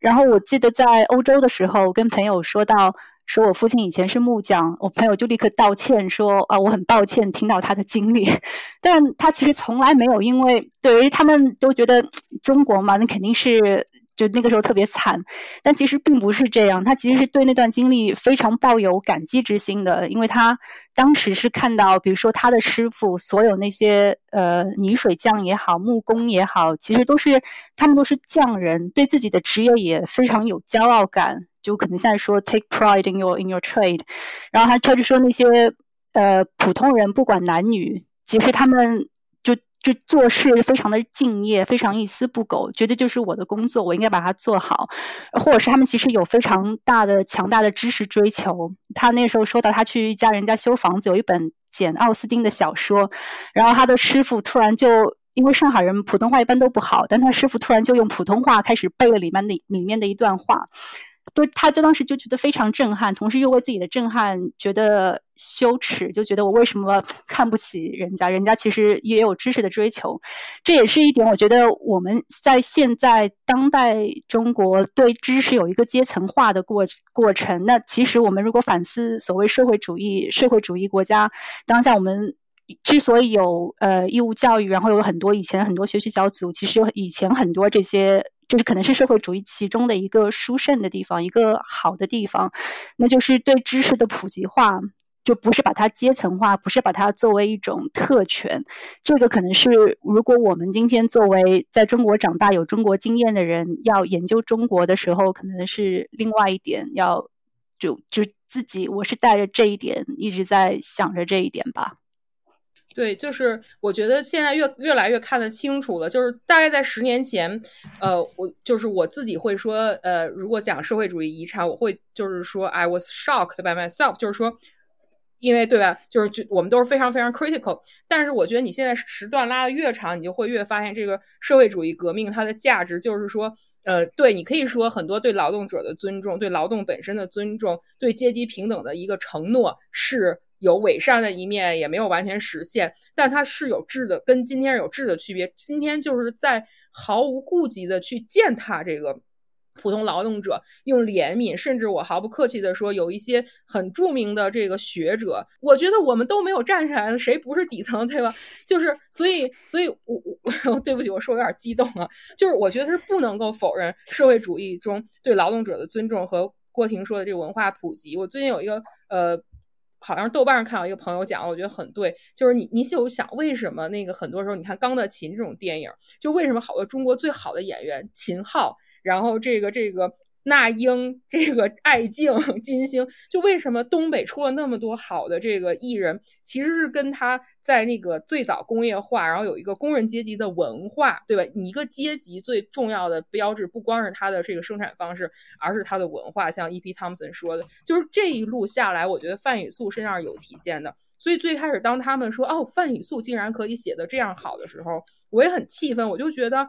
然后我记得在欧洲的时候，跟朋友说到。说我父亲以前是木匠，我朋友就立刻道歉说啊，我很抱歉听到他的经历，但他其实从来没有因为对于他们都觉得中国嘛，那肯定是。就那个时候特别惨，但其实并不是这样。他其实是对那段经历非常抱有感激之心的，因为他当时是看到，比如说他的师傅，所有那些呃泥水匠也好，木工也好，其实都是他们都是匠人，对自己的职业也非常有骄傲感。就可能现在说 take pride in your in your trade，然后他他就说那些呃普通人不管男女，其实他们。就就做事非常的敬业，非常一丝不苟，觉得就是我的工作，我应该把它做好。或者是他们其实有非常大的、强大的知识追求。他那时候说到，他去一家人家修房子，有一本简奥斯汀的小说，然后他的师傅突然就因为上海人普通话一般都不好，但他师傅突然就用普通话开始背了里面的里面的一段话。就他，就当时就觉得非常震撼，同时又为自己的震撼觉得羞耻，就觉得我为什么 看不起人家？人家其实也有知识的追求，这也是一点。我觉得我们在现在当代中国对知识有一个阶层化的过过程。那其实我们如果反思所谓社会主义、社会主义国家当下，我们之所以有呃义务教育，然后有很多以前很多学习小组，其实以前很多这些。就是可能是社会主义其中的一个殊胜的地方，一个好的地方，那就是对知识的普及化，就不是把它阶层化，不是把它作为一种特权。这个可能是如果我们今天作为在中国长大、有中国经验的人，要研究中国的时候，可能是另外一点，要就就自己，我是带着这一点一直在想着这一点吧。对，就是我觉得现在越越来越看得清楚了。就是大概在十年前，呃，我就是我自己会说，呃，如果讲社会主义遗产，我会就是说，I was shocked by myself，就是说，因为对吧，就是就我们都是非常非常 critical。但是我觉得你现在时段拉的越长，你就会越发现这个社会主义革命它的价值，就是说，呃，对你可以说很多对劳动者的尊重，对劳动本身的尊重，对阶级平等的一个承诺是。有伪善的一面，也没有完全实现，但它是有质的，跟今天有质的区别。今天就是在毫无顾忌的去践踏这个普通劳动者，用怜悯，甚至我毫不客气的说，有一些很著名的这个学者，我觉得我们都没有站起来，谁不是底层，对吧？就是，所以，所以我我 对不起，我说有点激动啊，就是我觉得是不能够否认社会主义中对劳动者的尊重和郭婷说的这个文化普及。我最近有一个呃。好像豆瓣上看到一个朋友讲，我觉得很对，就是你你就想为什么那个很多时候你看《钢的琴》这种电影，就为什么好多中国最好的演员秦昊，然后这个这个那英、这个艾静、金星，就为什么东北出了那么多好的这个艺人，其实是跟他在那个最早工业化，然后有一个工人阶级的文化，对吧？你一个阶级最重要的标志，不光是他的这个生产方式，而是他的文化。像 E.P. Thompson 说的，就是这一路下来，我觉得范雨素身上有体现的。所以最开始当他们说哦，范雨素竟然可以写的这样好的时候，我也很气愤，我就觉得。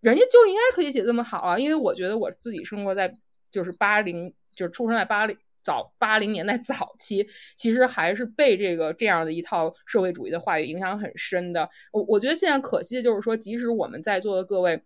人家就应该可以写这么好啊，因为我觉得我自己生活在就是八零，就是出生在八零早八零年代早期，其实还是被这个这样的一套社会主义的话语影响很深的。我我觉得现在可惜的就是说，即使我们在座的各位。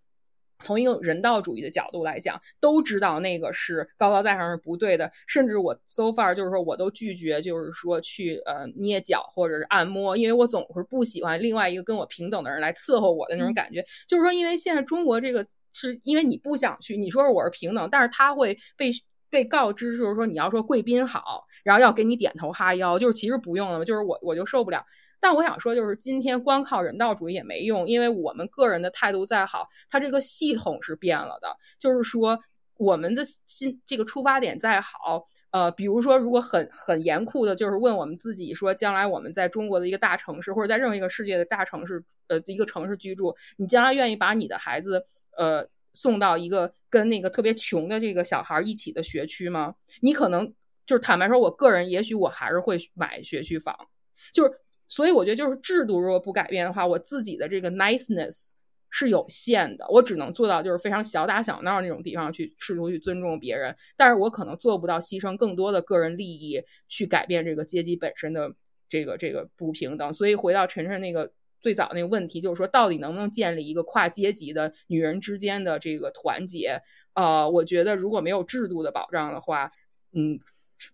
从一个人道主义的角度来讲，都知道那个是高高在上是不对的。甚至我 so far 就是说，我都拒绝，就是说去呃捏脚或者是按摩，因为我总是不喜欢另外一个跟我平等的人来伺候我的那种感觉。就是说，因为现在中国这个是因为你不想去，你说是我是平等，但是他会被被告知，就是说你要说贵宾好，然后要给你点头哈腰，就是其实不用了，就是我我就受不了。但我想说，就是今天光靠人道主义也没用，因为我们个人的态度再好，它这个系统是变了的。就是说，我们的心这个出发点再好，呃，比如说，如果很很严酷的，就是问我们自己说，将来我们在中国的一个大城市，或者在任何一个世界的大城市，呃，一个城市居住，你将来愿意把你的孩子，呃，送到一个跟那个特别穷的这个小孩一起的学区吗？你可能就是坦白说，我个人也许我还是会买学区房，就是。所以我觉得，就是制度如果不改变的话，我自己的这个 niceness 是有限的，我只能做到就是非常小打小闹那种地方去试图去尊重别人，但是我可能做不到牺牲更多的个人利益去改变这个阶级本身的这个这个不平等。所以回到晨晨那个最早那个问题，就是说到底能不能建立一个跨阶级的女人之间的这个团结？呃，我觉得如果没有制度的保障的话，嗯，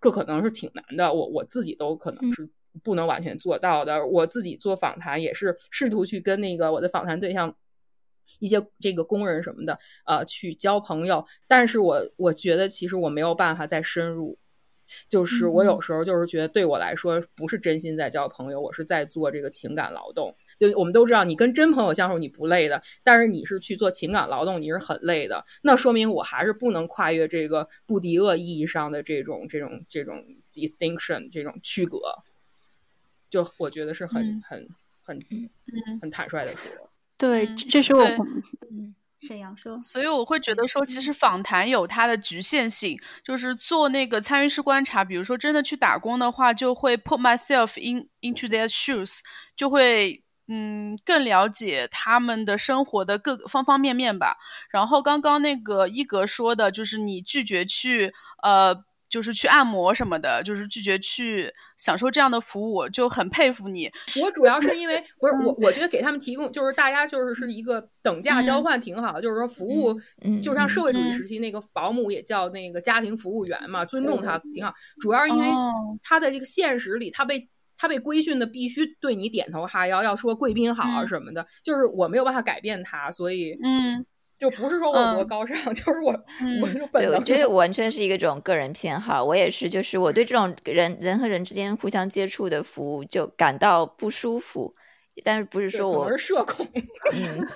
这可能是挺难的。我我自己都可能是。不能完全做到的。我自己做访谈也是试图去跟那个我的访谈对象，一些这个工人什么的，呃，去交朋友。但是我我觉得其实我没有办法再深入，就是我有时候就是觉得对我来说不是真心在交朋友，我是在做这个情感劳动。就我们都知道，你跟真朋友相处你不累的，但是你是去做情感劳动，你是很累的。那说明我还是不能跨越这个布迪厄意义上的这种这种这种 distinction 这种区隔。就我觉得是很很很很坦率的说，对，这是我嗯沈阳说，所以我会觉得说，其实访谈有它的局限性，就是做那个参与式观察，比如说真的去打工的话，就会 put myself in into their shoes，就会嗯更了解他们的生活的各个方方面面吧。然后刚刚那个一格说的，就是你拒绝去呃。就是去按摩什么的，就是拒绝去享受这样的服务，就很佩服你。我主要是因为 不是我，我觉得给他们提供就是大家就是是一个等价交换，挺好。就是说服务，就像社会主义时期那个保姆也叫那个家庭服务员嘛，尊重他挺好。主要是因为他在这个现实里，他被他被规训的必须对你点头哈腰，要说贵宾好什么的，就是我没有办法改变他，所以嗯。就不是说我多高尚，就是我，我就本能。我觉得完全是一个这种个人偏好。我也是，就是我对这种人人和人之间互相接触的服务就感到不舒服。但是不是说我是社恐？嗯，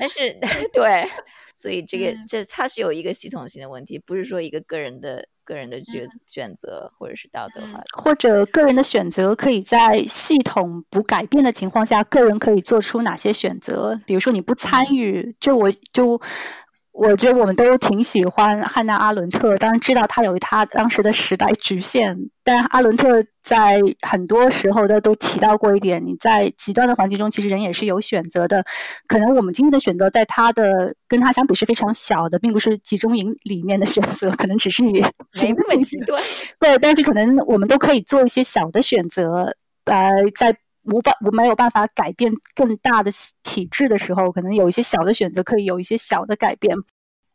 但是 对，所以这个这它是有一个系统性的问题，不是说一个个人的。个人的选选择，或者是道德化，或者个人的选择，可以在系统不改变的情况下，个人可以做出哪些选择？比如说，你不参与，就我就。我觉得我们都挺喜欢汉娜·阿伦特，当然知道他有他当时的时代局限，但阿伦特在很多时候都都提到过一点：你在极端的环境中，其实人也是有选择的。可能我们今天的选择，在他的跟他相比是非常小的，并不是集中营里面的选择，可能只是你 没那么极端。对，但是可能我们都可以做一些小的选择，呃，在。无办我没有办法改变更大的体制的时候，可能有一些小的选择可以有一些小的改变。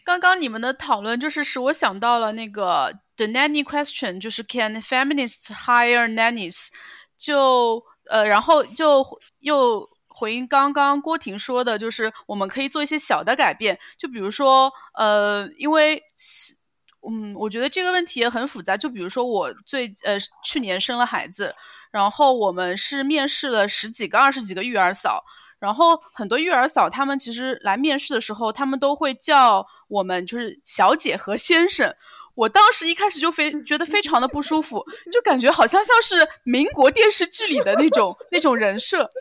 刚刚你们的讨论就是使我想到了那个 the nanny question，就是 can feminists hire nannies？就呃，然后就又回应刚刚郭婷说的，就是我们可以做一些小的改变，就比如说呃，因为嗯，我觉得这个问题也很复杂。就比如说我最呃去年生了孩子。然后我们是面试了十几个、二十几个育儿嫂，然后很多育儿嫂他们其实来面试的时候，他们都会叫我们就是小姐和先生。我当时一开始就非觉得非常的不舒服，就感觉好像像是民国电视剧里的那种那种人设。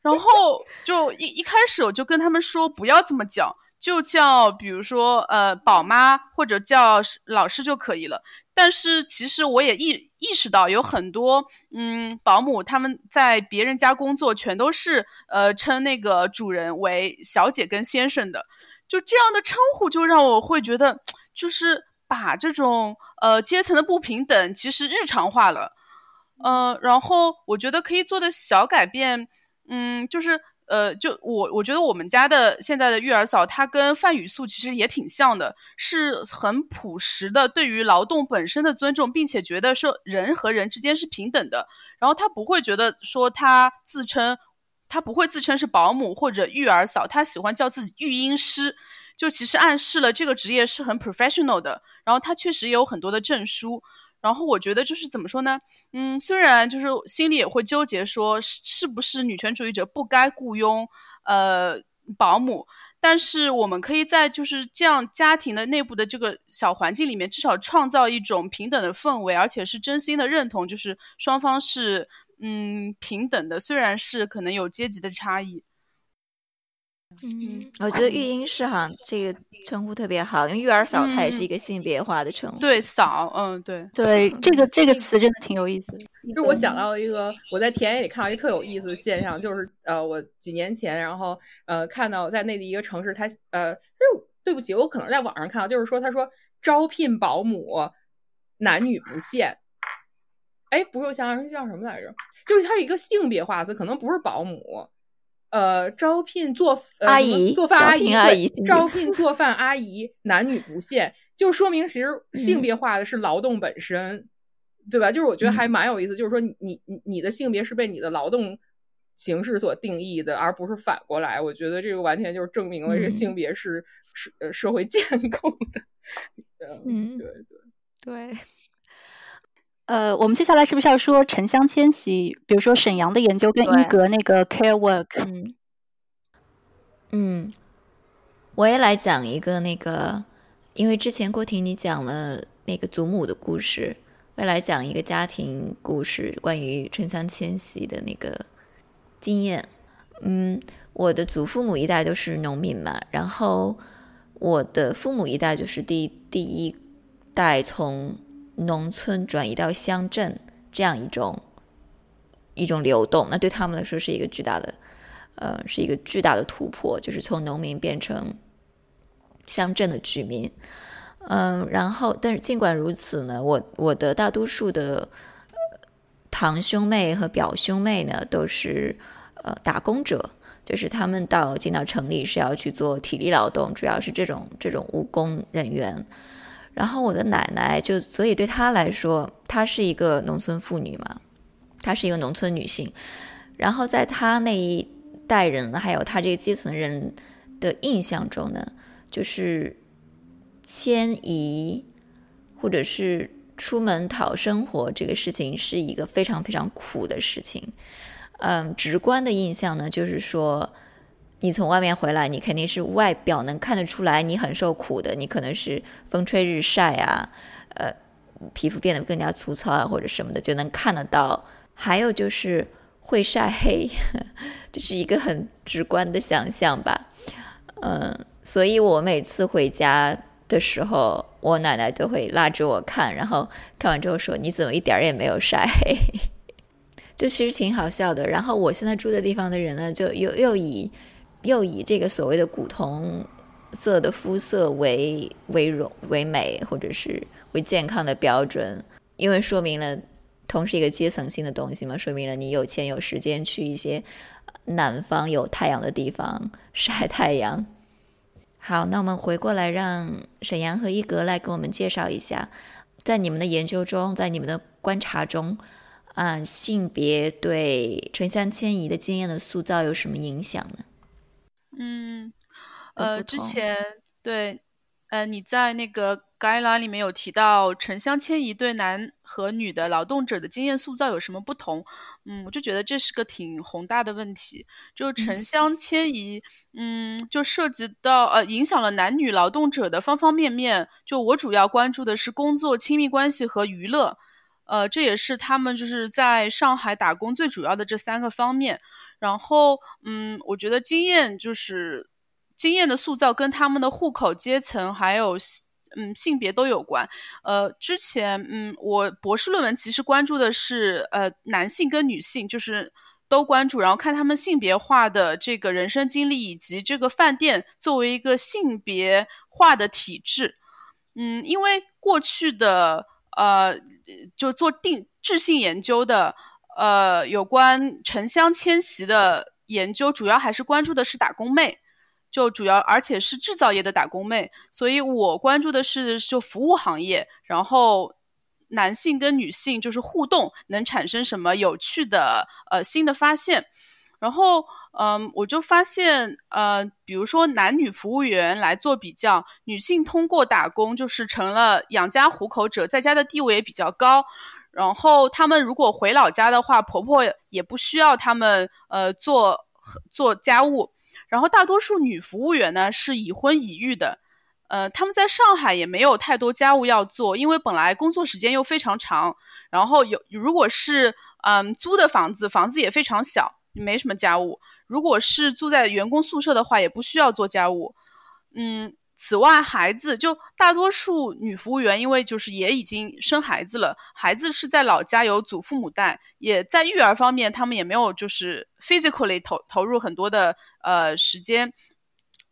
然后就一一开始我就跟他们说不要这么叫，就叫比如说呃宝妈或者叫老师就可以了。但是其实我也意意识到有很多嗯保姆他们在别人家工作全都是呃称那个主人为小姐跟先生的，就这样的称呼就让我会觉得就是把这种呃阶层的不平等其实日常化了，呃然后我觉得可以做的小改变嗯就是。呃，就我我觉得我们家的现在的育儿嫂，她跟范语素其实也挺像的，是很朴实的，对于劳动本身的尊重，并且觉得说人和人之间是平等的。然后她不会觉得说她自称，她不会自称是保姆或者育儿嫂，她喜欢叫自己育婴师，就其实暗示了这个职业是很 professional 的。然后她确实也有很多的证书。然后我觉得就是怎么说呢？嗯，虽然就是心里也会纠结，说是不是女权主义者不该雇佣呃保姆，但是我们可以在就是这样家庭的内部的这个小环境里面，至少创造一种平等的氛围，而且是真心的认同，就是双方是嗯平等的，虽然是可能有阶级的差异。嗯，我觉得育婴师哈这个称呼特别好，因为育儿嫂它也是一个性别化的称呼。对，嫂，嗯，对对，这个这个词真的挺有意思。就我想到了一个，我在田野里看到一个特有意思的现象，就是呃，我几年前，然后呃，看到在内地一个城市，他呃，就对不起，我可能在网上看到，就是说他说招聘保姆男女不限。哎，不是，我想想是叫什么来着？就是它一个性别化词，可能不是保姆。呃，招聘做阿姨、做饭阿姨、阿姨，招聘做饭阿姨，男女不限，就说明其实性别化的是劳动本身，对吧？就是我觉得还蛮有意思，就是说你你你的性别是被你的劳动形式所定义的，而不是反过来。我觉得这个完全就是证明了这个性别是是呃社会 建构的。嗯，对对对。呃，我们接下来是不是要说城乡迁徙？比如说沈阳的研究跟一格那个 care work。嗯嗯，我也来讲一个那个，因为之前郭婷你讲了那个祖母的故事，我也来讲一个家庭故事，关于城乡迁徙的那个经验。嗯，我的祖父母一代都是农民嘛，然后我的父母一代就是第第一代从。农村转移到乡镇这样一种一种流动，那对他们来说是一个巨大的，呃，是一个巨大的突破，就是从农民变成乡镇的居民。嗯，然后，但是尽管如此呢，我我的大多数的堂兄妹和表兄妹呢，都是呃打工者，就是他们到进到城里是要去做体力劳动，主要是这种这种务工人员。然后我的奶奶就，所以对她来说，她是一个农村妇女嘛，她是一个农村女性。然后在她那一代人，还有她这个阶层人的印象中呢，就是迁移或者是出门讨生活这个事情是一个非常非常苦的事情。嗯，直观的印象呢，就是说。你从外面回来，你肯定是外表能看得出来你很受苦的，你可能是风吹日晒啊，呃，皮肤变得更加粗糙啊，或者什么的，就能看得到。还有就是会晒黑，这是一个很直观的想象吧。嗯，所以我每次回家的时候，我奶奶就会拉着我看，然后看完之后说：“你怎么一点儿也没有晒黑？” 就其实挺好笑的。然后我现在住的地方的人呢，就又又以。又以这个所谓的古铜色的肤色为为荣为美，或者是为健康的标准，因为说明了铜是一个阶层性的东西嘛，说明了你有钱有时间去一些南方有太阳的地方晒太阳。好，那我们回过来让沈阳和一格来给我们介绍一下，在你们的研究中，在你们的观察中，啊，性别对城乡迁移的经验的塑造有什么影响呢？嗯，呃，之前对，呃，你在那个 guideline 里面有提到城乡迁移对男和女的劳动者的经验塑造有什么不同？嗯，我就觉得这是个挺宏大的问题。就城乡迁移，嗯，就涉及到呃，影响了男女劳动者的方方面面。就我主要关注的是工作、亲密关系和娱乐，呃，这也是他们就是在上海打工最主要的这三个方面。然后，嗯，我觉得经验就是。经验的塑造跟他们的户口阶层还有嗯性别都有关。呃，之前嗯我博士论文其实关注的是呃男性跟女性，就是都关注，然后看他们性别化的这个人生经历以及这个饭店作为一个性别化的体制。嗯，因为过去的呃就做定质性研究的呃有关城乡迁徙的研究，主要还是关注的是打工妹。就主要，而且是制造业的打工妹，所以我关注的是就服务行业，然后男性跟女性就是互动能产生什么有趣的呃新的发现，然后嗯，我就发现呃，比如说男女服务员来做比较，女性通过打工就是成了养家糊口者，在家的地位也比较高，然后他们如果回老家的话，婆婆也不需要他们呃做做家务。然后大多数女服务员呢是已婚已育的，呃，他们在上海也没有太多家务要做，因为本来工作时间又非常长。然后有如果是嗯租的房子，房子也非常小，没什么家务。如果是住在员工宿舍的话，也不需要做家务，嗯。此外，孩子就大多数女服务员，因为就是也已经生孩子了，孩子是在老家有祖父母带，也在育儿方面，他们也没有就是 physically 投投入很多的呃时间。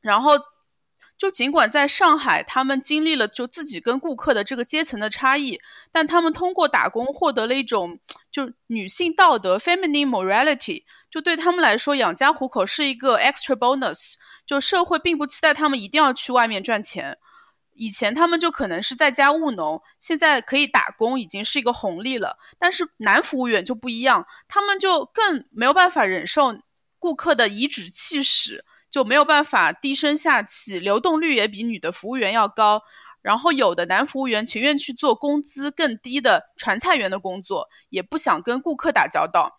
然后，就尽管在上海，他们经历了就自己跟顾客的这个阶层的差异，但他们通过打工获得了一种就女性道德 feminine morality，就对他们来说，养家糊口是一个 extra bonus。就社会并不期待他们一定要去外面赚钱，以前他们就可能是在家务农，现在可以打工已经是一个红利了。但是男服务员就不一样，他们就更没有办法忍受顾客的颐指气使，就没有办法低声下气，流动率也比女的服务员要高。然后有的男服务员情愿去做工资更低的传菜员的工作，也不想跟顾客打交道。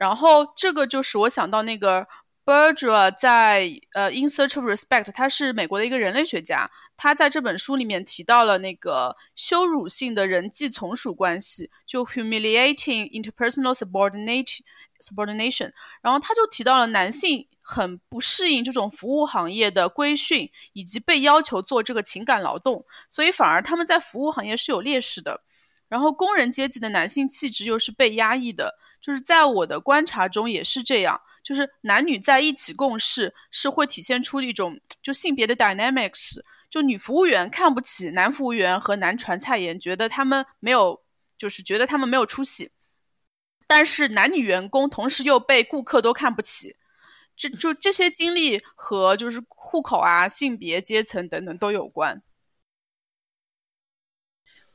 然后这个就是我想到那个。b e r g e r 在呃《In Search of Respect》，他是美国的一个人类学家。他在这本书里面提到了那个羞辱性的人际从属关系，就 humiliating interpersonal subordination。然后他就提到了男性很不适应这种服务行业的规训，以及被要求做这个情感劳动，所以反而他们在服务行业是有劣势的。然后工人阶级的男性气质又是被压抑的，就是在我的观察中也是这样。就是男女在一起共事，是会体现出一种就性别的 dynamics。就女服务员看不起男服务员和男传菜员，觉得他们没有，就是觉得他们没有出息。但是男女员工同时又被顾客都看不起，这就这些经历和就是户口啊、性别、阶层等等都有关。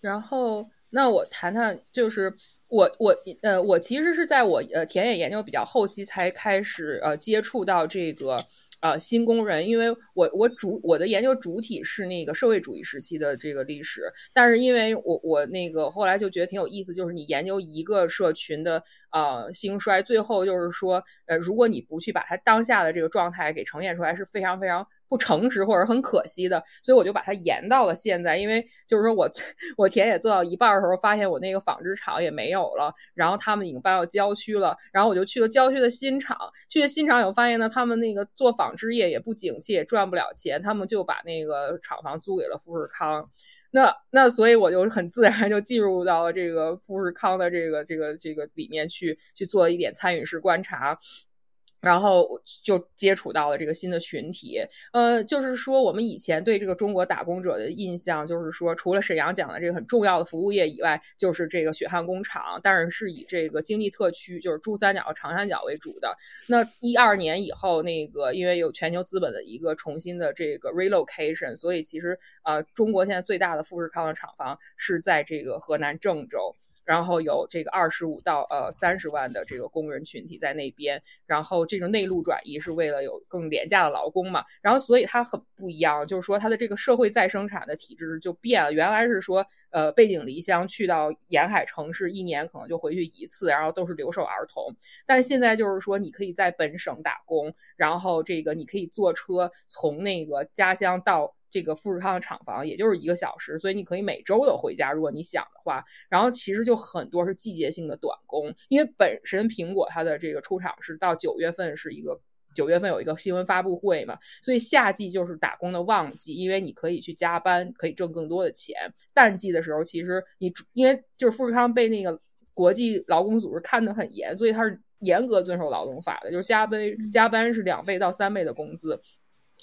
然后，那我谈谈就是。我我呃，我其实是在我呃田野研究比较后期才开始呃接触到这个呃新工人，因为我我主我的研究主体是那个社会主义时期的这个历史，但是因为我我那个后来就觉得挺有意思，就是你研究一个社群的呃兴衰，最后就是说呃如果你不去把它当下的这个状态给呈现出来，是非常非常。不诚实或者很可惜的，所以我就把它延到了现在。因为就是说我 我田野做到一半的时候，发现我那个纺织厂也没有了，然后他们已经搬到郊区了。然后我就去了郊区的新厂，去了新厂以后发现呢，他们那个做纺织业也不景气，也赚不了钱，他们就把那个厂房租给了富士康。那那所以我就很自然就进入到了这个富士康的这个这个这个里面去去做一点参与式观察。然后就接触到了这个新的群体，呃，就是说我们以前对这个中国打工者的印象，就是说除了沈阳讲的这个很重要的服务业以外，就是这个血汗工厂，但是是以这个经济特区，就是珠三角、长三角为主的。那一二年以后，那个因为有全球资本的一个重新的这个 relocation，所以其实呃，中国现在最大的富士康的厂房是在这个河南郑州。然后有这个二十五到呃三十万的这个工人群体在那边，然后这种内陆转移是为了有更廉价的劳工嘛，然后所以它很不一样，就是说它的这个社会再生产的体制就变了，原来是说呃背井离乡去到沿海城市，一年可能就回去一次，然后都是留守儿童，但现在就是说你可以在本省打工，然后这个你可以坐车从那个家乡到。这个富士康的厂房也就是一个小时，所以你可以每周都回家，如果你想的话。然后其实就很多是季节性的短工，因为本身苹果它的这个出厂是到九月份是一个九月份有一个新闻发布会嘛，所以夏季就是打工的旺季，因为你可以去加班，可以挣更多的钱。淡季的时候，其实你因为就是富士康被那个国际劳工组织看得很严，所以它是严格遵守劳动法的，就是加班加班是两倍到三倍的工资。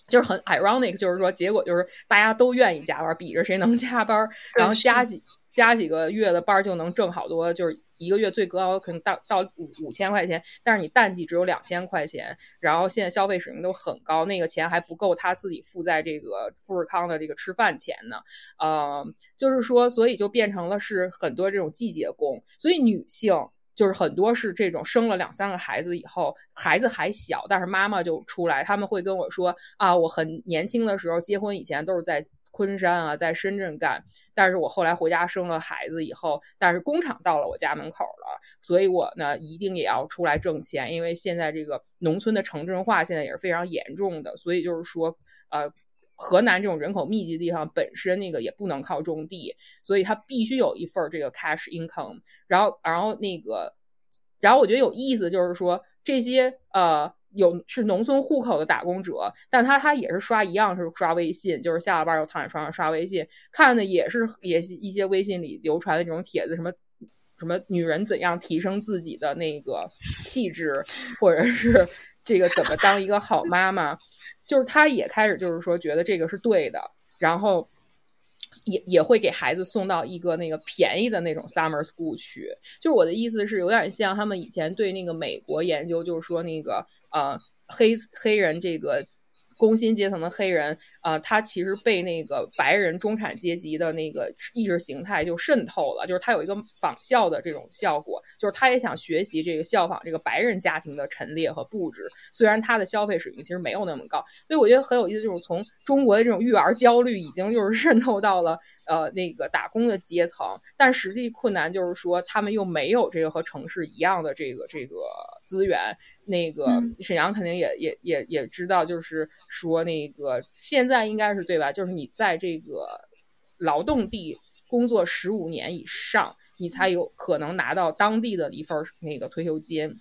就是很 ironic，就是说，结果就是大家都愿意加班，比着谁能加班，然后加几加几个月的班就能挣好多，就是一个月最高可能到到五五千块钱，但是你淡季只有两千块钱，然后现在消费水平都很高，那个钱还不够他自己付在这个富士康的这个吃饭钱呢，呃，就是说，所以就变成了是很多这种季节工，所以女性。就是很多是这种生了两三个孩子以后，孩子还小，但是妈妈就出来，他们会跟我说啊，我很年轻的时候结婚以前都是在昆山啊，在深圳干，但是我后来回家生了孩子以后，但是工厂到了我家门口了，所以我呢一定也要出来挣钱，因为现在这个农村的城镇化现在也是非常严重的，所以就是说呃。河南这种人口密集的地方本身那个也不能靠种地，所以它必须有一份这个 cash income。然后，然后那个，然后我觉得有意思就是说这些呃有是农村户口的打工者，但他他也是刷一样是刷微信，就是下了班又躺在床上刷微信，看的也是也是一些微信里流传的这种帖子，什么什么女人怎样提升自己的那个气质，或者是这个怎么当一个好妈妈。就是他也开始就是说觉得这个是对的，然后也也会给孩子送到一个那个便宜的那种 summer school 去。就我的意思是有点像他们以前对那个美国研究，就是说那个呃黑黑人这个。工薪阶层的黑人，呃，他其实被那个白人中产阶级的那个意识形态就渗透了，就是他有一个仿效的这种效果，就是他也想学习这个效仿这个白人家庭的陈列和布置，虽然他的消费水平其实没有那么高，所以我觉得很有意思，就是从中国的这种育儿焦虑已经就是渗透到了呃那个打工的阶层，但实际困难就是说他们又没有这个和城市一样的这个这个资源。那个沈阳肯定也也也也知道，就是说那个现在应该是对吧？就是你在这个劳动地工作十五年以上，你才有可能拿到当地的一份那个退休金。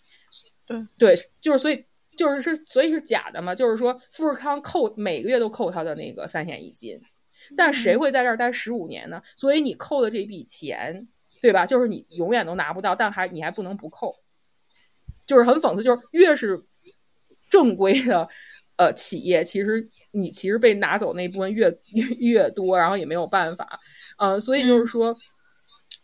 对对，就是所以就是是所以是假的嘛？就是说富士康扣每个月都扣他的那个三险一金，但谁会在这儿待十五年呢？所以你扣的这笔钱，对吧？就是你永远都拿不到，但还你还不能不扣。就是很讽刺，就是越是正规的呃企业，其实你其实被拿走那部分越越越多，然后也没有办法，嗯，所以就是说，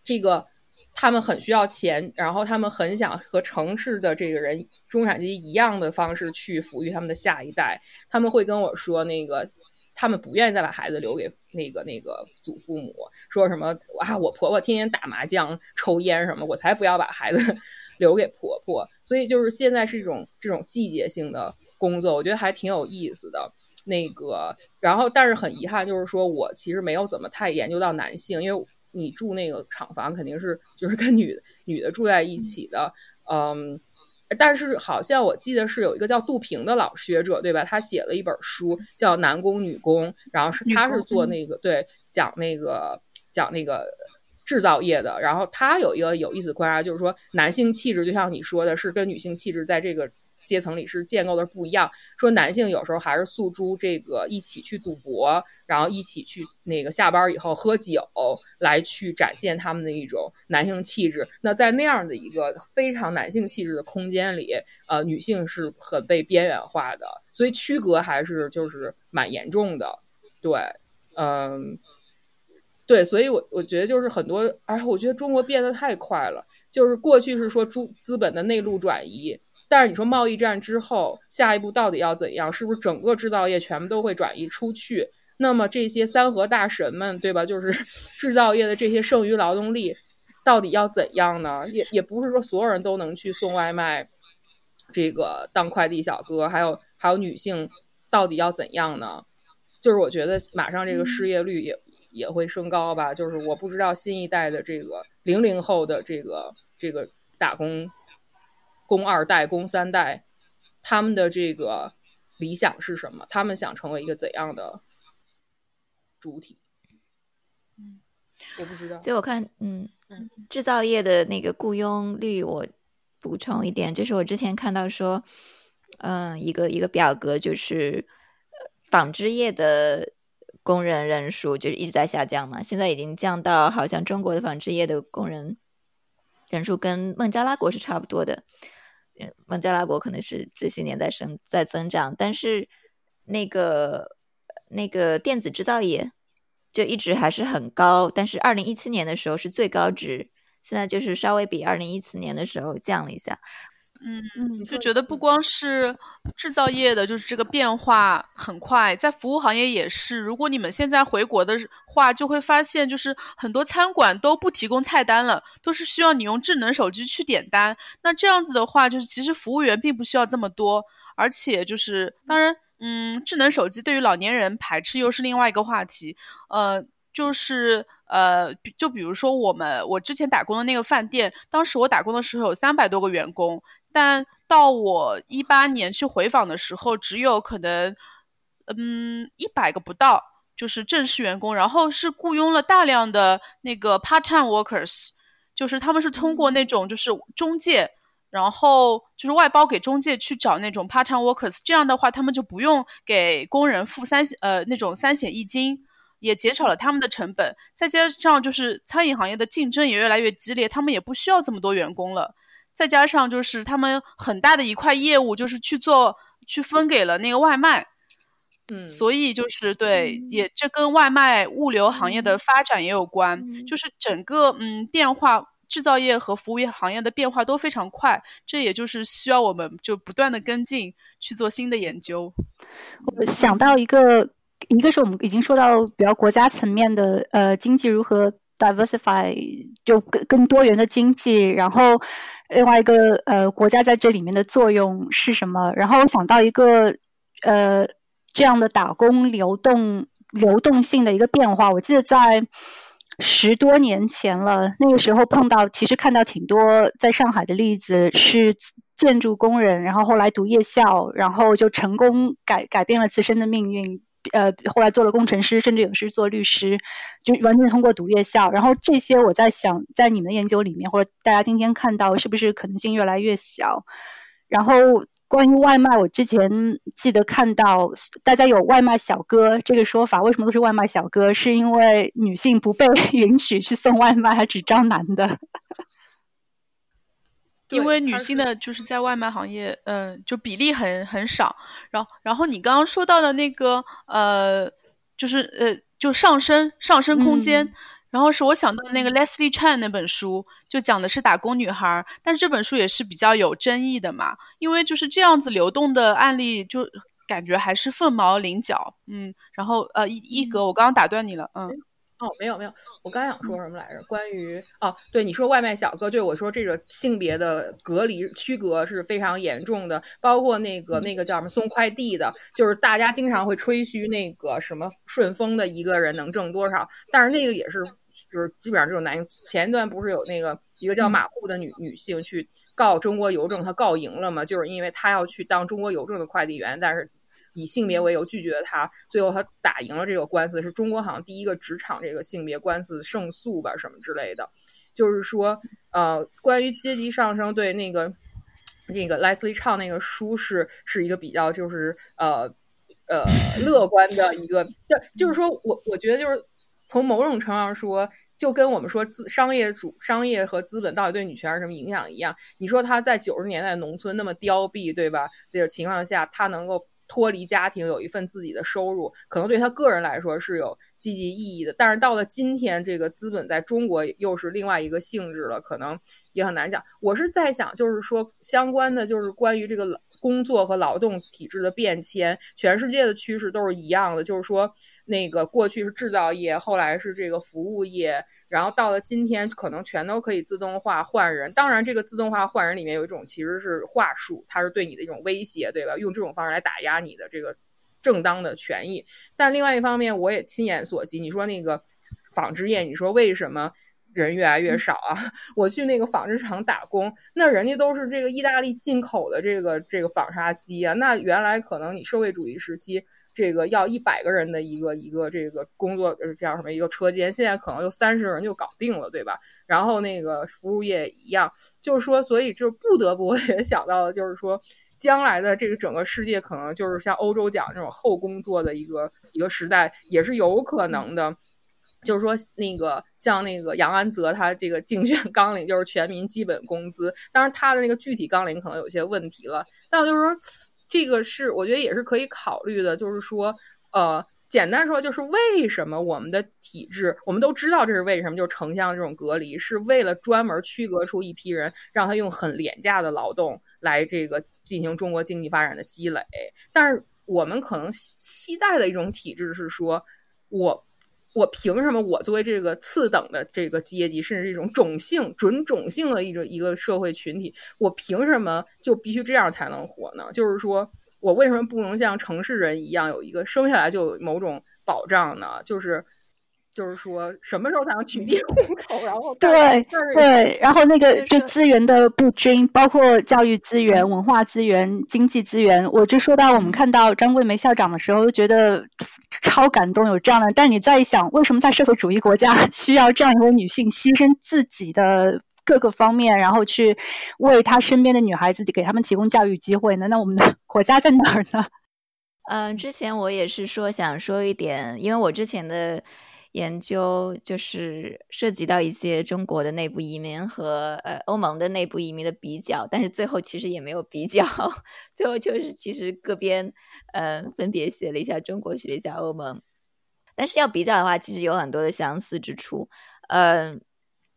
这个他们很需要钱，然后他们很想和城市的这个人中产阶级一样的方式去抚育他们的下一代，他们会跟我说那个。他们不愿意再把孩子留给那个那个祖父母，说什么啊，我婆婆天天打麻将、抽烟什么，我才不要把孩子 留给婆婆。所以就是现在是一种这种季节性的工作，我觉得还挺有意思的。那个，然后但是很遗憾，就是说我其实没有怎么太研究到男性，因为你住那个厂房肯定是就是跟女女的住在一起的，嗯。但是好像我记得是有一个叫杜平的老学者，对吧？他写了一本书叫《男工女工》，然后是他是做那个对讲那个讲那个制造业的。然后他有一个有意思观察，就是说男性气质就像你说的，是跟女性气质在这个。阶层里是建构的不一样，说男性有时候还是诉诸这个一起去赌博，然后一起去那个下班以后喝酒来去展现他们的一种男性气质。那在那样的一个非常男性气质的空间里，呃，女性是很被边缘化的，所以区隔还是就是蛮严重的。对，嗯，对，所以我我觉得就是很多，哎，我觉得中国变得太快了，就是过去是说资资本的内陆转移。但是你说贸易战之后，下一步到底要怎样？是不是整个制造业全部都会转移出去？那么这些三和大神们，对吧？就是 制造业的这些剩余劳动力，到底要怎样呢？也也不是说所有人都能去送外卖，这个当快递小哥，还有还有女性到底要怎样呢？就是我觉得马上这个失业率也也会升高吧。就是我不知道新一代的这个零零后的这个这个打工工二代、工三代，他们的这个理想是什么？他们想成为一个怎样的主体？嗯，我不知道。就我看，嗯嗯，制造业的那个雇佣率，我补充一点，就是我之前看到说，嗯，一个一个表格，就是纺织业的工人人数就是一直在下降嘛，现在已经降到好像中国的纺织业的工人人数跟孟加拉国是差不多的。孟加拉国可能是这些年在生在增长，但是那个那个电子制造业就一直还是很高，但是二零一七年的时候是最高值，现在就是稍微比二零一七年的时候降了一下。嗯嗯，就觉得不光是制造业的，就是这个变化很快，在服务行业也是。如果你们现在回国的话，就会发现，就是很多餐馆都不提供菜单了，都是需要你用智能手机去点单。那这样子的话，就是其实服务员并不需要这么多，而且就是当然，嗯，智能手机对于老年人排斥又是另外一个话题。呃，就是呃，就比如说我们我之前打工的那个饭店，当时我打工的时候有三百多个员工。但到我一八年去回访的时候，只有可能，嗯，一百个不到，就是正式员工。然后是雇佣了大量的那个 part-time workers，就是他们是通过那种就是中介，然后就是外包给中介去找那种 part-time workers。这样的话，他们就不用给工人付三呃那种三险一金，也减少了他们的成本。再加上就是餐饮行业的竞争也越来越激烈，他们也不需要这么多员工了。再加上就是他们很大的一块业务就是去做去分给了那个外卖，嗯，所以就是对，也这跟外卖物流行业的发展也有关，就是整个嗯变化，制造业和服务业行业的变化都非常快，这也就是需要我们就不断的跟进去做新的研究。我想到一个，一个是我们已经说到比较国家层面的呃经济如何。Diversify 就更更多元的经济，然后另外一个呃国家在这里面的作用是什么？然后我想到一个呃这样的打工流动流动性的一个变化。我记得在十多年前了，那个时候碰到，其实看到挺多在上海的例子，是建筑工人，然后后来读夜校，然后就成功改改变了自身的命运。呃，后来做了工程师，甚至有是做律师，就完全通过读夜校。然后这些，我在想，在你们的研究里面，或者大家今天看到，是不是可能性越来越小？然后关于外卖，我之前记得看到大家有“外卖小哥”这个说法，为什么都是外卖小哥？是因为女性不被 允许去送外卖，还只招男的？因为女性的就是在外卖行业，嗯，就比例很很少。然后，然后你刚刚说到的那个，呃，就是呃，就上升上升空间。然后是我想到那个 Leslie Chan 那本书，就讲的是打工女孩。但是这本书也是比较有争议的嘛，因为就是这样子流动的案例，就感觉还是凤毛麟角。嗯，然后呃，一一格，我刚刚打断你了，嗯。哦，没有没有，我刚想说什么来着？关于哦，对你说外卖小哥，对我说这个性别的隔离区隔是非常严重的，包括那个那个叫什么送快递的，就是大家经常会吹嘘那个什么顺丰的一个人能挣多少，但是那个也是就是基本上这种男性。前一段不是有那个一个叫马户的女女性去告中国邮政，她告赢了嘛？就是因为她要去当中国邮政的快递员，但是。以性别为由拒绝他，最后他打赢了这个官司，是中国好像第一个职场这个性别官司胜诉吧，什么之类的。就是说，呃，关于阶级上升，对那个那个 Leslie 唱那个书是是一个比较就是呃呃乐观的一个，就就是说我我觉得就是从某种程度上说，就跟我们说资商业主商业和资本到底对女权是什么影响一样。你说他在九十年代农村那么凋敝，对吧？这个情况下，他能够。脱离家庭有一份自己的收入，可能对他个人来说是有积极意义的。但是到了今天，这个资本在中国又是另外一个性质了，可能也很难讲。我是在想，就是说相关的，就是关于这个工作和劳动体制的变迁，全世界的趋势都是一样的，就是说，那个过去是制造业，后来是这个服务业，然后到了今天，可能全都可以自动化换人。当然，这个自动化换人里面有一种其实是话术，它是对你的一种威胁，对吧？用这种方式来打压你的这个正当的权益。但另外一方面，我也亲眼所及，你说那个纺织业，你说为什么？人越来越少啊！我去那个纺织厂打工，那人家都是这个意大利进口的这个这个纺纱机啊。那原来可能你社会主义时期这个要一百个人的一个一个这个工作呃叫什么一个车间，现在可能就三十个人就搞定了，对吧？然后那个服务业一样，就是说，所以就不得不也想到的就是说，将来的这个整个世界可能就是像欧洲讲这种后工作的一个一个时代，也是有可能的。就是说，那个像那个杨安泽，他这个竞选 纲领就是全民基本工资。当然，他的那个具体纲领可能有些问题了。但就是说，这个是我觉得也是可以考虑的。就是说，呃，简单说，就是为什么我们的体制，我们都知道这是为什么，就是城乡这种隔离，是为了专门区隔出一批人，让他用很廉价的劳动来这个进行中国经济发展的积累。但是我们可能期待的一种体制是说，我。我凭什么？我作为这个次等的这个阶级，甚至一种种姓、准种姓的一种一个社会群体，我凭什么就必须这样才能活呢？就是说我为什么不能像城市人一样有一个生下来就有某种保障呢？就是。就是说，什么时候才能取缔户口？然后对对，然后那个就资源的不均，包括教育资源、文化资源、经济资源。我就说到我们看到张桂梅校长的时候，觉得超感动，有这样的。但你在想，为什么在社会主义国家 需要这样一位女性牺牲自己的各个方面，然后去为她身边的女孩子给他们提供教育机会呢？那我们的 国家在哪儿呢？嗯，之前我也是说想说一点，因为我之前的。研究就是涉及到一些中国的内部移民和呃欧盟的内部移民的比较，但是最后其实也没有比较，最后就是其实各边呃分别写了一下中国，写了一下欧盟，但是要比较的话，其实有很多的相似之处。嗯，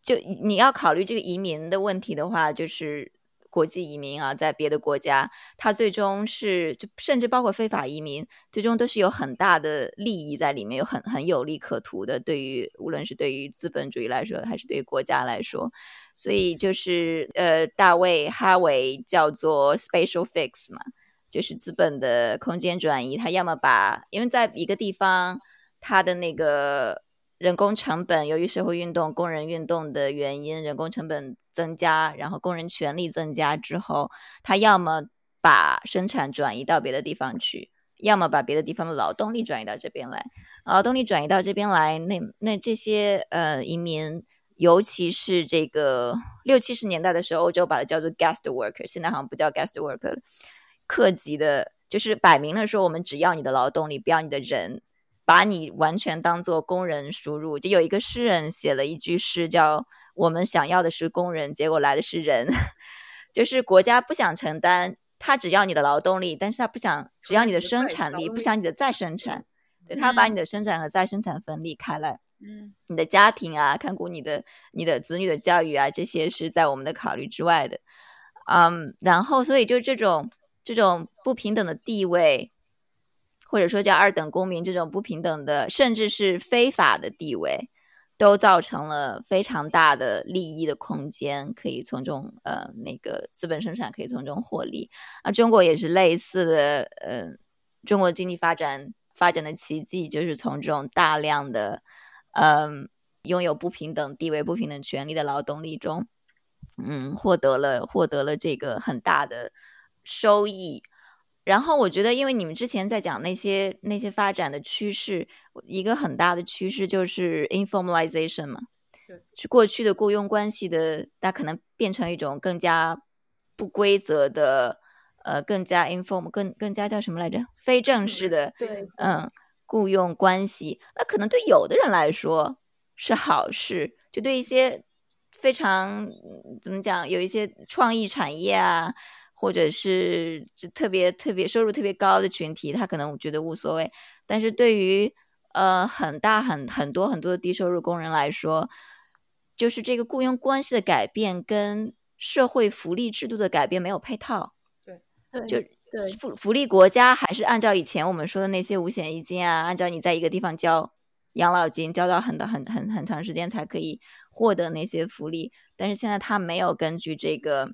就你要考虑这个移民的问题的话，就是。国际移民啊，在别的国家，他最终是就甚至包括非法移民，最终都是有很大的利益在里面，有很很有利可图的。对于无论是对于资本主义来说，还是对于国家来说，所以就是呃，大卫哈维叫做 spatial fix 嘛，就是资本的空间转移。他要么把，因为在一个地方，他的那个。人工成本由于社会运动、工人运动的原因，人工成本增加，然后工人权利增加之后，他要么把生产转移到别的地方去，要么把别的地方的劳动力转移到这边来。劳动力转移到这边来，那那这些呃移民，尤其是这个六七十年代的时候，欧洲把它叫做 guest worker，现在好像不叫 guest worker 了，客级的，就是摆明了说我们只要你的劳动力，不要你的人。把你完全当做工人输入，就有一个诗人写了一句诗，叫“我们想要的是工人，结果来的是人”，就是国家不想承担，他只要你的劳动力，但是他不想只要你的生产力，不想你的再生产，对他把你的生产和再生产分离开来。嗯，你的家庭啊，看顾你的你的子女的教育啊，这些是在我们的考虑之外的。嗯，然后所以就这种这种不平等的地位。或者说叫二等公民这种不平等的，甚至是非法的地位，都造成了非常大的利益的空间，可以从中呃那个资本生产可以从中获利。啊，中国也是类似的，呃，中国经济发展发展的奇迹就是从这种大量的嗯拥有不平等地位、不平等权利的劳动力中，嗯获得了获得了这个很大的收益。然后我觉得，因为你们之前在讲那些那些发展的趋势，一个很大的趋势就是 informalization 嘛，对，是过去的雇佣关系的，它可能变成一种更加不规则的，呃，更加 inform，更更加叫什么来着？非正式的，对，嗯，雇佣关系，那可能对有的人来说是好事，就对一些非常怎么讲，有一些创意产业啊。或者是特别特别收入特别高的群体，他可能觉得无所谓。但是对于呃很大很很多很多的低收入工人来说，就是这个雇佣关系的改变跟社会福利制度的改变没有配套。对，就对福福利国家还是按照以前我们说的那些五险一金啊，按照你在一个地方交养老金，交到很的很很很长时间才可以获得那些福利。但是现在他没有根据这个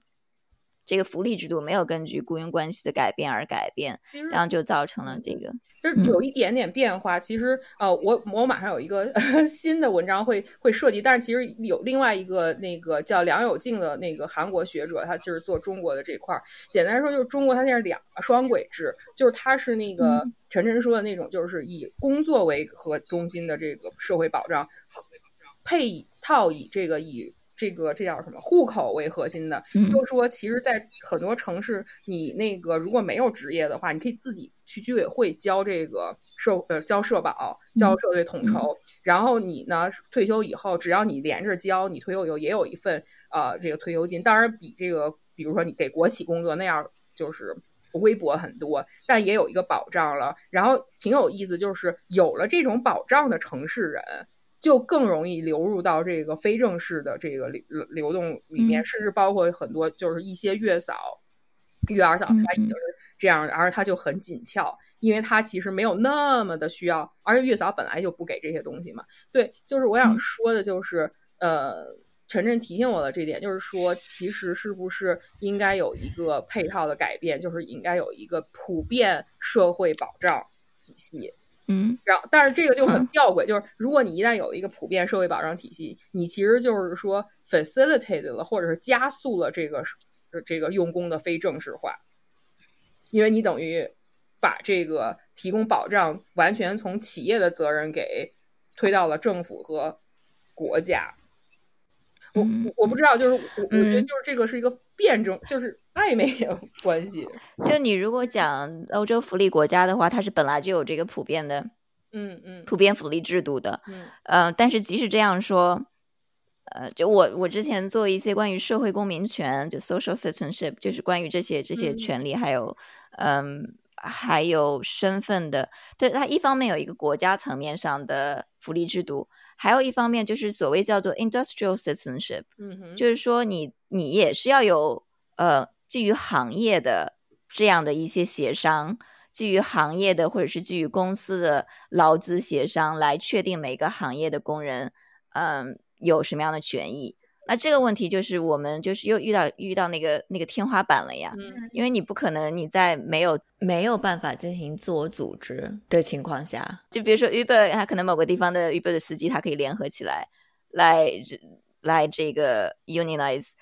这个福利制度，没有根据雇佣关系的改变而改变，然后就造成了这个。就是有一点点变化，其实呃，我我马上有一个 新的文章会会涉及，但是其实有另外一个那个叫梁有静的那个韩国学者，他其实做中国的这块儿。简单说，就是中国它现在两个双轨制，就是它是那个晨晨说的那种，就是以工作为核中心的这个社会保障，配套以这个以。这个这叫什么？户口为核心的，就是说，其实，在很多城市，你那个如果没有职业的话，你可以自己去居委会交这个社呃交社保、交社会统筹，然后你呢退休以后，只要你连着交，你退休以后也有一份呃这个退休金，当然比这个比如说你给国企工作那样就是微薄很多，但也有一个保障了。然后挺有意思，就是有了这种保障的城市人。就更容易流入到这个非正式的这个流流动里面，甚至包括很多就是一些月嫂、育儿嫂，她已经是这样，而她就很紧俏，因为她其实没有那么的需要，而且月嫂本来就不给这些东西嘛。对，就是我想说的，就是呃，晨晨提醒我的这点，就是说，其实是不是应该有一个配套的改变，就是应该有一个普遍社会保障体系。嗯，然后，但是这个就很吊诡，就是如果你一旦有一个普遍社会保障体系，你其实就是说 facilitated 了，或者是加速了这个这个用工的非正式化，因为你等于把这个提供保障完全从企业的责任给推到了政府和国家。我我不知道，就是我我觉得就是这个是一个辩证，就是暧昧的关系。就你如果讲欧洲福利国家的话，它是本来就有这个普遍的，嗯嗯，普遍福利制度的，嗯。呃，但是即使这样说，呃，就我我之前做一些关于社会公民权，就 social citizenship，就是关于这些这些权利，还有嗯还有身份的，对它一方面有一个国家层面上的福利制度。还有一方面就是所谓叫做 industrial citizenship，嗯哼，就是说你你也是要有呃基于行业的这样的一些协商，基于行业的或者是基于公司的劳资协商来确定每个行业的工人嗯有什么样的权益。那这个问题就是我们就是又遇到遇到那个那个天花板了呀，因为你不可能你在没有没有办法进行自我组织的情况下，就比如说 Uber，它可能某个地方的 Uber 的司机，他可以联合起来来来这个 unionize，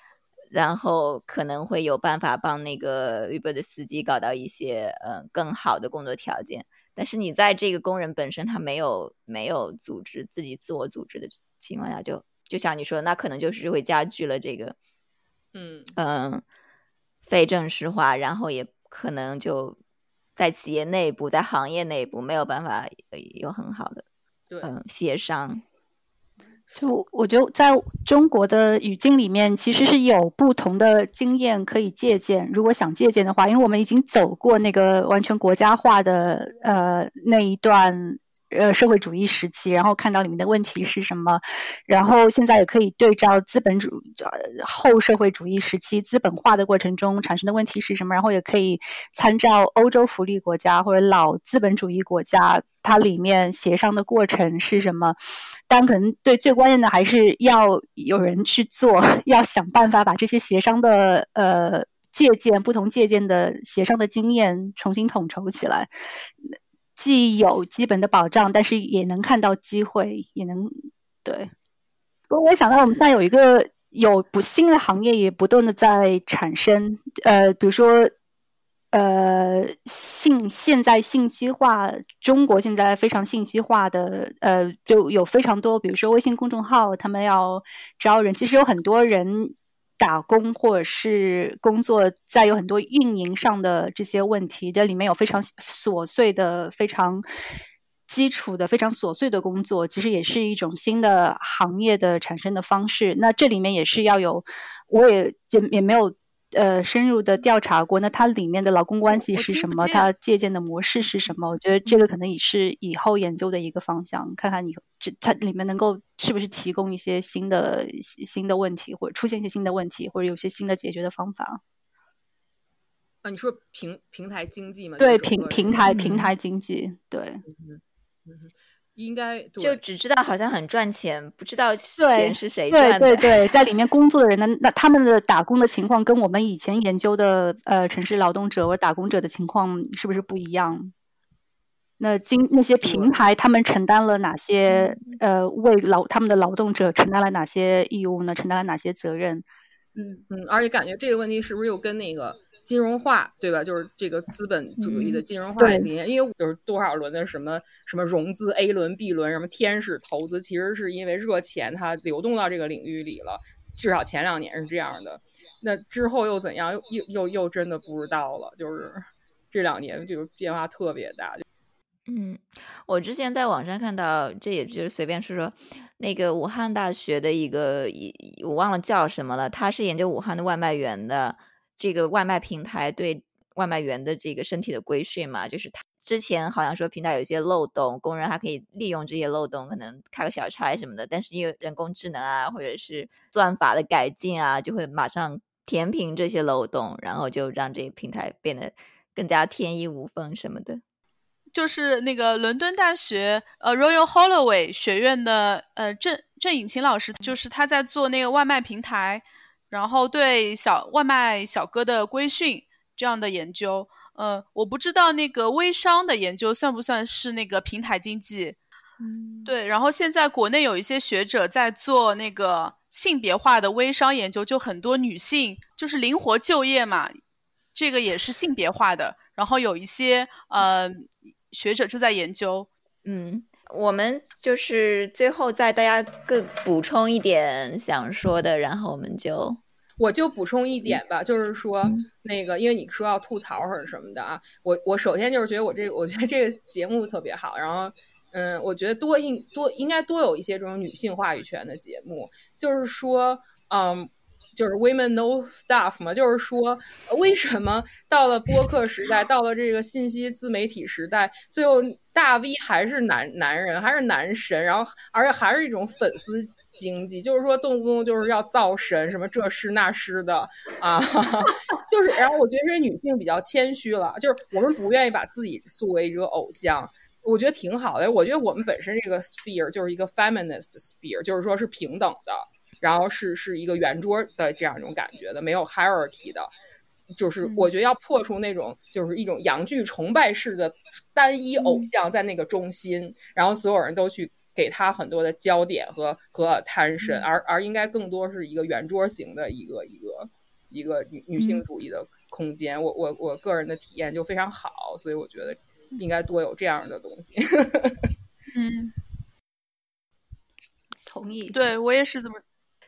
然后可能会有办法帮那个 Uber 的司机搞到一些嗯更好的工作条件。但是你在这个工人本身他没有没有组织自己自我组织的情况下，就。就像你说，那可能就是会加剧了这个，嗯嗯，非正式化，然后也可能就在企业内部、在行业内部没有办法有很好的对嗯协商。就我觉得，在中国的语境里面，其实是有不同的经验可以借鉴。如果想借鉴的话，因为我们已经走过那个完全国家化的呃那一段。呃，社会主义时期，然后看到里面的问题是什么，然后现在也可以对照资本主后社会主义时期资本化的过程中产生的问题是什么，然后也可以参照欧洲福利国家或者老资本主义国家，它里面协商的过程是什么。但可能对最关键的还是要有人去做，要想办法把这些协商的呃借鉴不同借鉴的协商的经验重新统筹起来。既有基本的保障，但是也能看到机会，也能对。不过我也想到，我们现在有一个有不新的行业也不断的在产生，呃，比如说，呃，信现在信息化，中国现在非常信息化的，呃，就有非常多，比如说微信公众号，他们要招人，其实有很多人。打工或者是工作，在有很多运营上的这些问题，这里面有非常琐碎的、非常基础的、非常琐碎的工作，其实也是一种新的行业的产生的方式。那这里面也是要有，我也也也没有。呃，深入的调查过，那它里面的劳工关系是什么？它借鉴的模式是什么？我觉得这个可能也是以后研究的一个方向，看看你这它里面能够是不是提供一些新的新的问题，或者出现一些新的问题，或者有些新的解决的方法。啊，你说平平台经济吗？对，平平台嗯平台经济，对应该就只知道好像很赚钱，不知道钱是谁赚的。对对，在里面工作的人呢，那他们的打工的情况跟我们以前研究的呃城市劳动者或打工者的情况是不是不一样？那经那些平台，他们承担了哪些呃为劳他们的劳动者承担了哪些义务呢？承担了哪些责任？嗯，嗯，而且感觉这个问题是不是又跟那个金融化，对吧？就是这个资本主义的嗯金融化对理念，因为就是多少轮的什么什么融资 A 轮、B 轮，什么天使投资，其实是因为热钱它流动到这个领域里了。至少前两年是这样的，那之后又怎样？又又又又真的不知道了。就是这两年就是变化特别大。嗯，我之前在网上看到，这也就是随便说说，那个武汉大学的一个，一我忘了叫什么了，他是研究武汉的外卖员的，这个外卖平台对外卖员的这个身体的规训嘛，就是他之前好像说平台有一些漏洞，工人还可以利用这些漏洞，可能开个小差什么的，但是因为人工智能啊，或者是算法的改进啊，就会马上填平这些漏洞，然后就让这个平台变得更加天衣无缝什么的。就是那个伦敦大学呃 Royal Holloway 学院的呃郑郑颖琴老师，就是他在做那个外卖平台，然后对小外卖小哥的规训这样的研究。呃，我不知道那个微商的研究算不算是那个平台经济。嗯，对，然后现在国内有一些学者在做那个性别化的微商研究，就很多女性就是灵活就业嘛，这个也是性别化的。然后有一些呃学者正在研究，嗯，我们就是最后再大家各补充一点想说的，然后我们就我就补充一点吧，就是说嗯那个，因为你说要吐槽或者什么的啊，我我首先就是觉得我这，我觉得这个节目特别好，然后嗯，我觉得多应多应该多有一些这种女性话语权的节目，就是说，嗯。就是 women know stuff 嘛，就是说，为什么到了播客时代，到了这个信息自媒体时代，最后大 V 还是男男人，还是男神，然后而且还是一种粉丝经济，就是说动不动就是要造神，什么这诗那诗的啊，就是，然后我觉得这女性比较谦虚了，就是我们不愿意把自己塑为一个偶像。我觉得挺好的，我觉得我们本身这个 sphere 就是一个 feminist sphere，就是说是平等的，然后是是一个圆桌的这样一种感觉的，没有 hierarchy 的，就是我觉得要破除那种就是一种洋剧崇拜式的单一偶像在那个中心，然后所有人都去给他很多的焦点和和 attention，而而应该更多是一个圆桌型的一个一个一个女女性主义的空间。我我我个人的体验就非常好，所以我觉得应该多有这样的东西。嗯，同意。对我也是这么，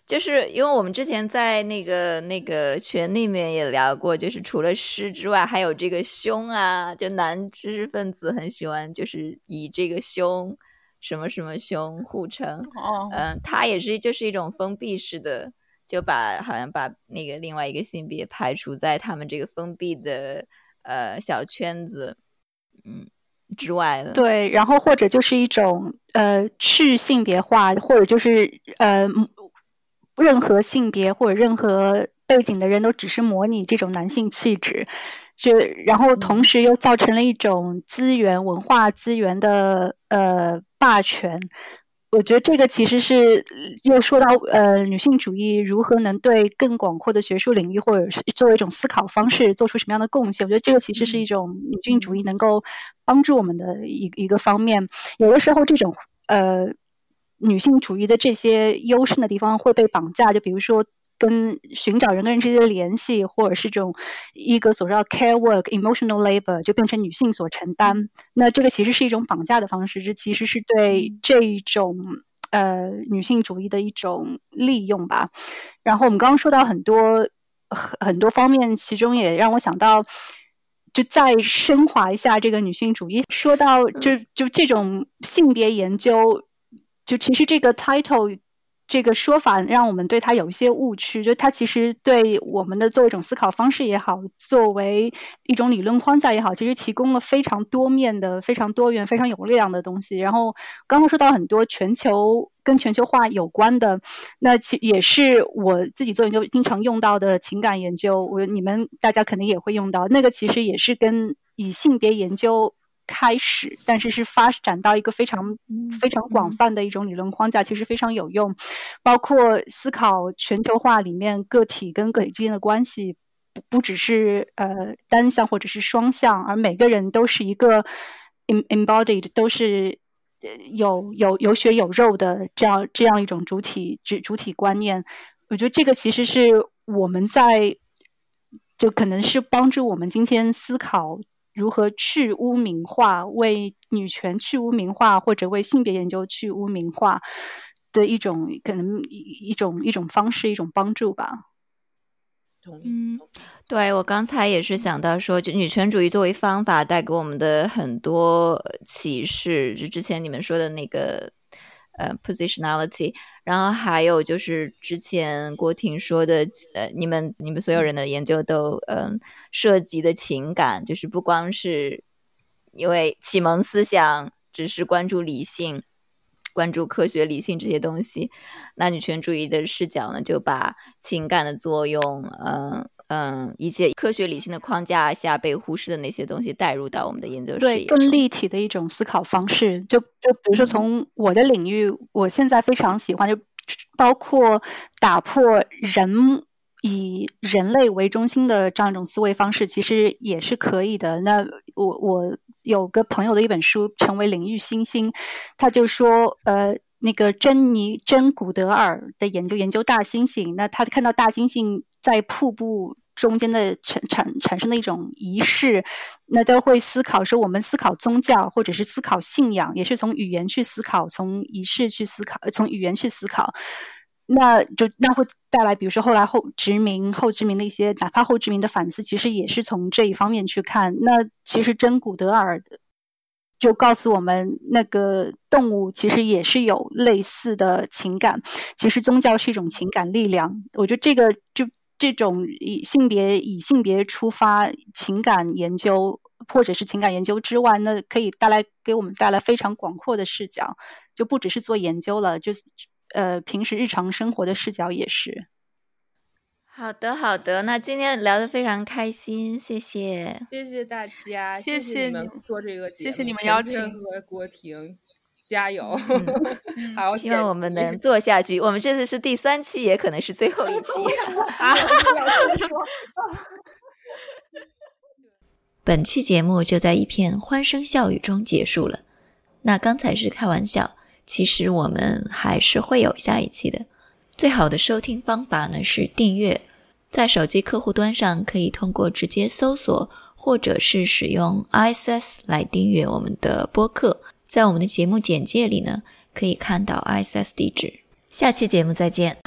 就是因为我们之前在那个那个群里面也聊过，就是除了诗之外，还有这个胸啊，就男知识分子很喜欢，就是以这个胸什么什么胸互称。哦，嗯，它也是就是一种封闭式的，就把好像把那个另外一个性别排除在他们这个封闭的呃小圈子嗯之外了。对，然后或者就是一种呃去性别化，或者就是呃任何性别或者任何背景的人都只是模拟这种男性气质，就然后同时又造成了一种资源文化资源的呃霸权。我觉得这个其实是又说到呃女性主义如何能对更广阔的学术领域或者是作为一种思考方式做出什么样的贡献。我觉得这个其实是一种女性主义能够帮助我们的一一个方面。有的时候这种呃女性主义的这些优势的地方会被绑架，就比如说。跟寻找人跟人之间的联系，或者是这种一个所谓的 care work、emotional labor，就变成女性所承担。那这个其实是一种绑架的方式，这其实是对这一种呃女性主义的一种利用吧。然后我们刚刚说到很多很很多方面，其中也让我想到，就再升华一下这个女性主义。说到就就这种性别研究，就其实这个 title。这个说法让我们对它有一些误区，就它其实对我们的作为一种思考方式也好，作为一种理论框架也好，其实提供了非常多面的、非常多元、非常有力量的东西。然后刚刚说到很多全球跟全球化有关的，那其也是我自己做研究经常用到的情感研究。我你们大家肯定也会用到，那个其实也是跟以性别研究。开始，但是是发展到一个非常非常广泛的一种理论框架，其实非常有用。包括思考全球化里面个体跟个体之间的关系，不不只是呃单向或者是双向，而每个人都是一个 embodied，都是有有有血有肉的这样这样一种主体主主体观念。我觉得这个其实是我们在就可能是帮助我们今天思考。如何去污名化，为女权去污名化，或者为性别研究去污名化的一种可能一种一种方式，一种帮助吧。嗯，对我刚才也是想到说，就女权主义作为方法带给我们的很多启示，就之前你们说的那个。呃，positionality，然后还有就是之前郭婷说的，呃，你们你们所有人的研究都嗯涉及的情感，就是不光是因为启蒙思想只是关注理性、关注科学、理性这些东西，那女权主义的视角呢，就把情感的作用，嗯。嗯，一些科学理性的框架下被忽视的那些东西带入到我们的研究视野，对更立体的一种思考方式。就就比如说，从我的领域，我现在非常喜欢，就包括打破人以人类为中心的这样一种思维方式，其实也是可以的。那我我有个朋友的一本书《成为领域新星》，他就说，呃，那个珍妮珍古德尔的研究研究大猩猩，那他看到大猩猩。在瀑布中间的产产产生的一种仪式，那都会思考说，我们思考宗教或者是思考信仰，也是从语言去思考，从仪式去思考，从语言去思考，那就那会带来，比如说后来后殖民后殖民的一些，哪怕后殖民的反思，其实也是从这一方面去看。那其实真古德尔就告诉我们，那个动物其实也是有类似的情感，其实宗教是一种情感力量。我觉得这个就。这种以性别以性别出发情感研究，或者是情感研究之外，那可以带来给我们带来非常广阔的视角，就不只是做研究了，就是呃平时日常生活的视角也是。好的，好的，那今天聊得非常开心，谢谢，谢谢大家，谢谢你们做这个，谢谢你们邀请和郭婷。加油！好，希望我们能做下去。我们这次是第三期，也可能是最后一期。本期节目就在一片欢声笑语中结束了。那刚才是开玩笑，其实我们还是会有下一期的。最好的收听方法呢是订阅，在手机客户端上可以通过直接搜索，或者是使用 ISS 来订阅我们的播客。在我们的节目简介里呢，可以看到 ISS 地址。下期节目再见。